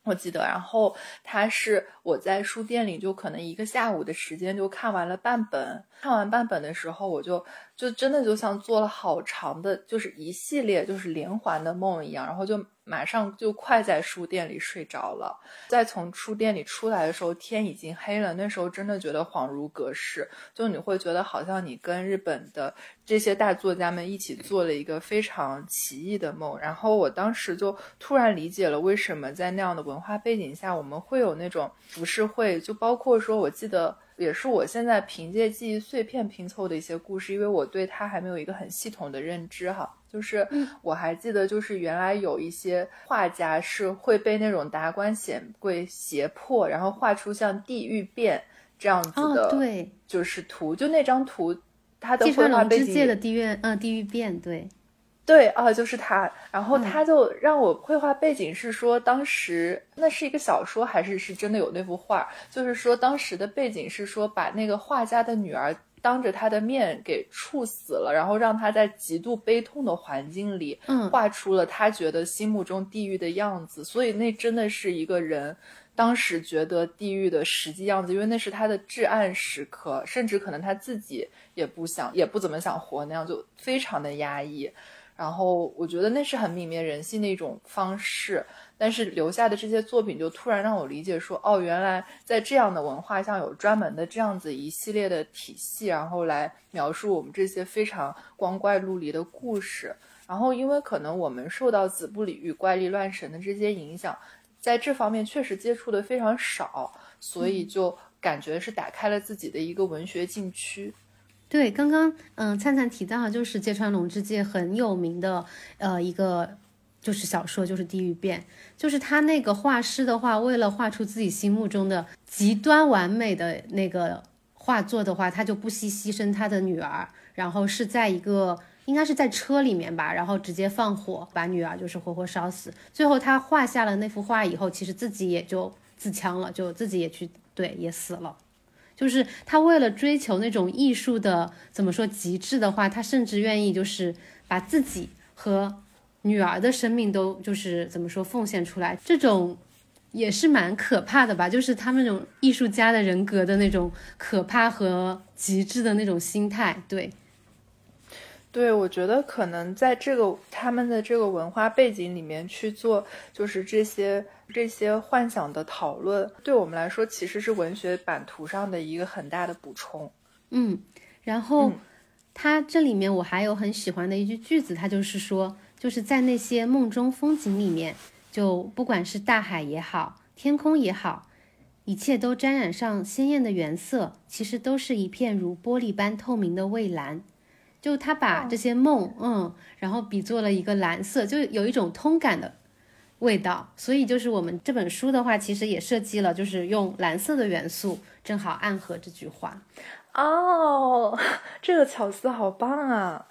我记得，然后它是我在书店里就可能一个下午的时间就看完了半本，看完半本的时候，我就就真的就像做了好长的，就是一系列就是连环的梦一样，然后就。马上就快在书店里睡着了。再从书店里出来的时候，天已经黑了。那时候真的觉得恍如隔世，就你会觉得好像你跟日本的这些大作家们一起做了一个非常奇异的梦。然后我当时就突然理解了为什么在那样的文化背景下，我们会有那种浮世绘。就包括说，我记得也是我现在凭借记忆碎片拼凑的一些故事，因为我对它还没有一个很系统的认知哈。就是我还记得，就是原来有一些画家是会被那种达官显贵胁迫，然后画出像地狱变这样子的，对，就是图。就那张图，他的绘画背景的地狱，嗯，地狱变，对，对啊，就是他。然后他就让我绘画背景是说，当时那是一个小说，还是是真的有那幅画？就是说当时的背景是说，把那个画家的女儿。当着他的面给处死了，然后让他在极度悲痛的环境里，嗯，画出了他觉得心目中地狱的样子。所以那真的是一个人当时觉得地狱的实际样子，因为那是他的至暗时刻，甚至可能他自己也不想，也不怎么想活那样，就非常的压抑。然后我觉得那是很泯灭人性的一种方式。但是留下的这些作品就突然让我理解说，哦，原来在这样的文化下有专门的这样子一系列的体系，然后来描述我们这些非常光怪陆离的故事。然后因为可能我们受到子不理与怪力乱神的这些影响，在这方面确实接触的非常少，所以就感觉是打开了自己的一个文学禁区。对，刚刚嗯，灿灿提到就是芥川龙之介很有名的呃一个。就是小说，就是《地狱变》，就是他那个画师的话，为了画出自己心目中的极端完美的那个画作的话，他就不惜牺牲他的女儿，然后是在一个应该是在车里面吧，然后直接放火把女儿就是活活烧死。最后他画下了那幅画以后，其实自己也就自枪了，就自己也去对也死了。就是他为了追求那种艺术的怎么说极致的话，他甚至愿意就是把自己和。女儿的生命都就是怎么说奉献出来，这种也是蛮可怕的吧？就是他们那种艺术家的人格的那种可怕和极致的那种心态。对，对，我觉得可能在这个他们的这个文化背景里面去做，就是这些这些幻想的讨论，对我们来说其实是文学版图上的一个很大的补充。嗯，然后他这里面我还有很喜欢的一句句子，他就是说。就是在那些梦中风景里面，就不管是大海也好，天空也好，一切都沾染上鲜艳的原色，其实都是一片如玻璃般透明的蔚蓝。就他把这些梦，嗯，然后比作了一个蓝色，就有一种通感的味道。所以就是我们这本书的话，其实也设计了，就是用蓝色的元素，正好暗合这句话。哦，这个巧思好棒啊！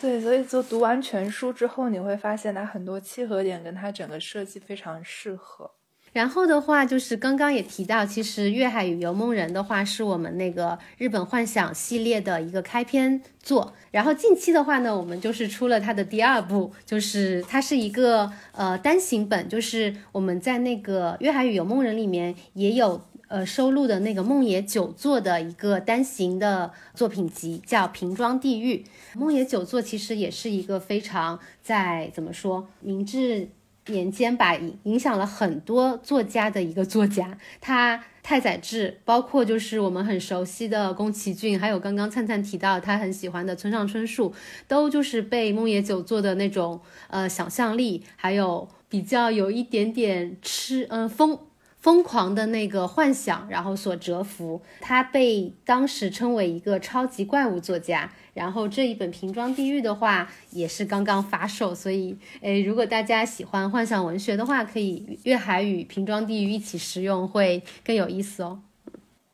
对，所以就读完全书之后，你会发现它很多契合点跟它整个设计非常适合。然后的话，就是刚刚也提到，其实《粤海与游梦人》的话是我们那个日本幻想系列的一个开篇作。然后近期的话呢，我们就是出了它的第二部，就是它是一个呃单行本，就是我们在那个《粤海与游梦人》里面也有。呃收录的那个梦野久作的一个单行的作品集，叫《瓶装地狱》。梦野久作其实也是一个非常在怎么说明治。年间吧，影影响了很多作家的一个作家，他太宰治，包括就是我们很熟悉的宫崎骏，还有刚刚灿灿提到他很喜欢的村上春树，都就是被梦野久作的那种呃想象力，还有比较有一点点痴嗯疯。疯狂的那个幻想，然后所折服，他被当时称为一个超级怪物作家。然后这一本《瓶装地狱》的话，也是刚刚发售，所以，诶，如果大家喜欢幻想文学的话，可以月海与《瓶装地狱》一起食用，会更有意思哦。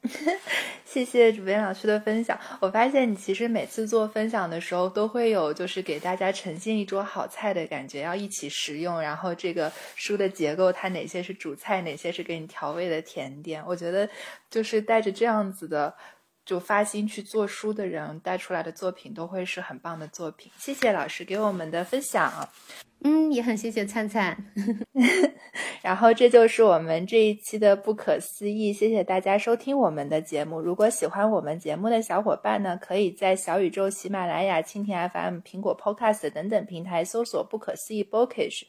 谢谢主编老师的分享。我发现你其实每次做分享的时候，都会有就是给大家呈现一桌好菜的感觉，要一起食用。然后这个书的结构，它哪些是主菜，哪些是给你调味的甜点？我觉得就是带着这样子的。就发心去做书的人带出来的作品都会是很棒的作品。谢谢老师给我们的分享，嗯，也很谢谢灿灿。然后这就是我们这一期的不可思议，谢谢大家收听我们的节目。如果喜欢我们节目的小伙伴呢，可以在小宇宙、喜马拉雅、蜻蜓 FM、苹果 Podcast 等等平台搜索“不可思议 Bookish”。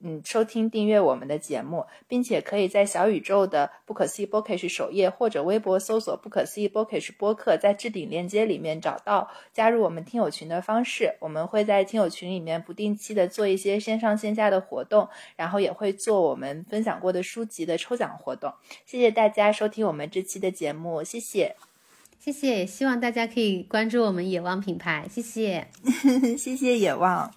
嗯，收听订阅我们的节目，并且可以在小宇宙的不可思议 Bookish 首页或者微博搜索“不可思议 Bookish 播客”，在置顶链接里面找到加入我们听友群的方式。我们会在听友群里面不定期的做一些线上线下的活动，然后也会做我们分享过的书籍的抽奖活动。谢谢大家收听我们这期的节目，谢谢，谢谢，希望大家可以关注我们野望品牌，谢谢，谢谢野望。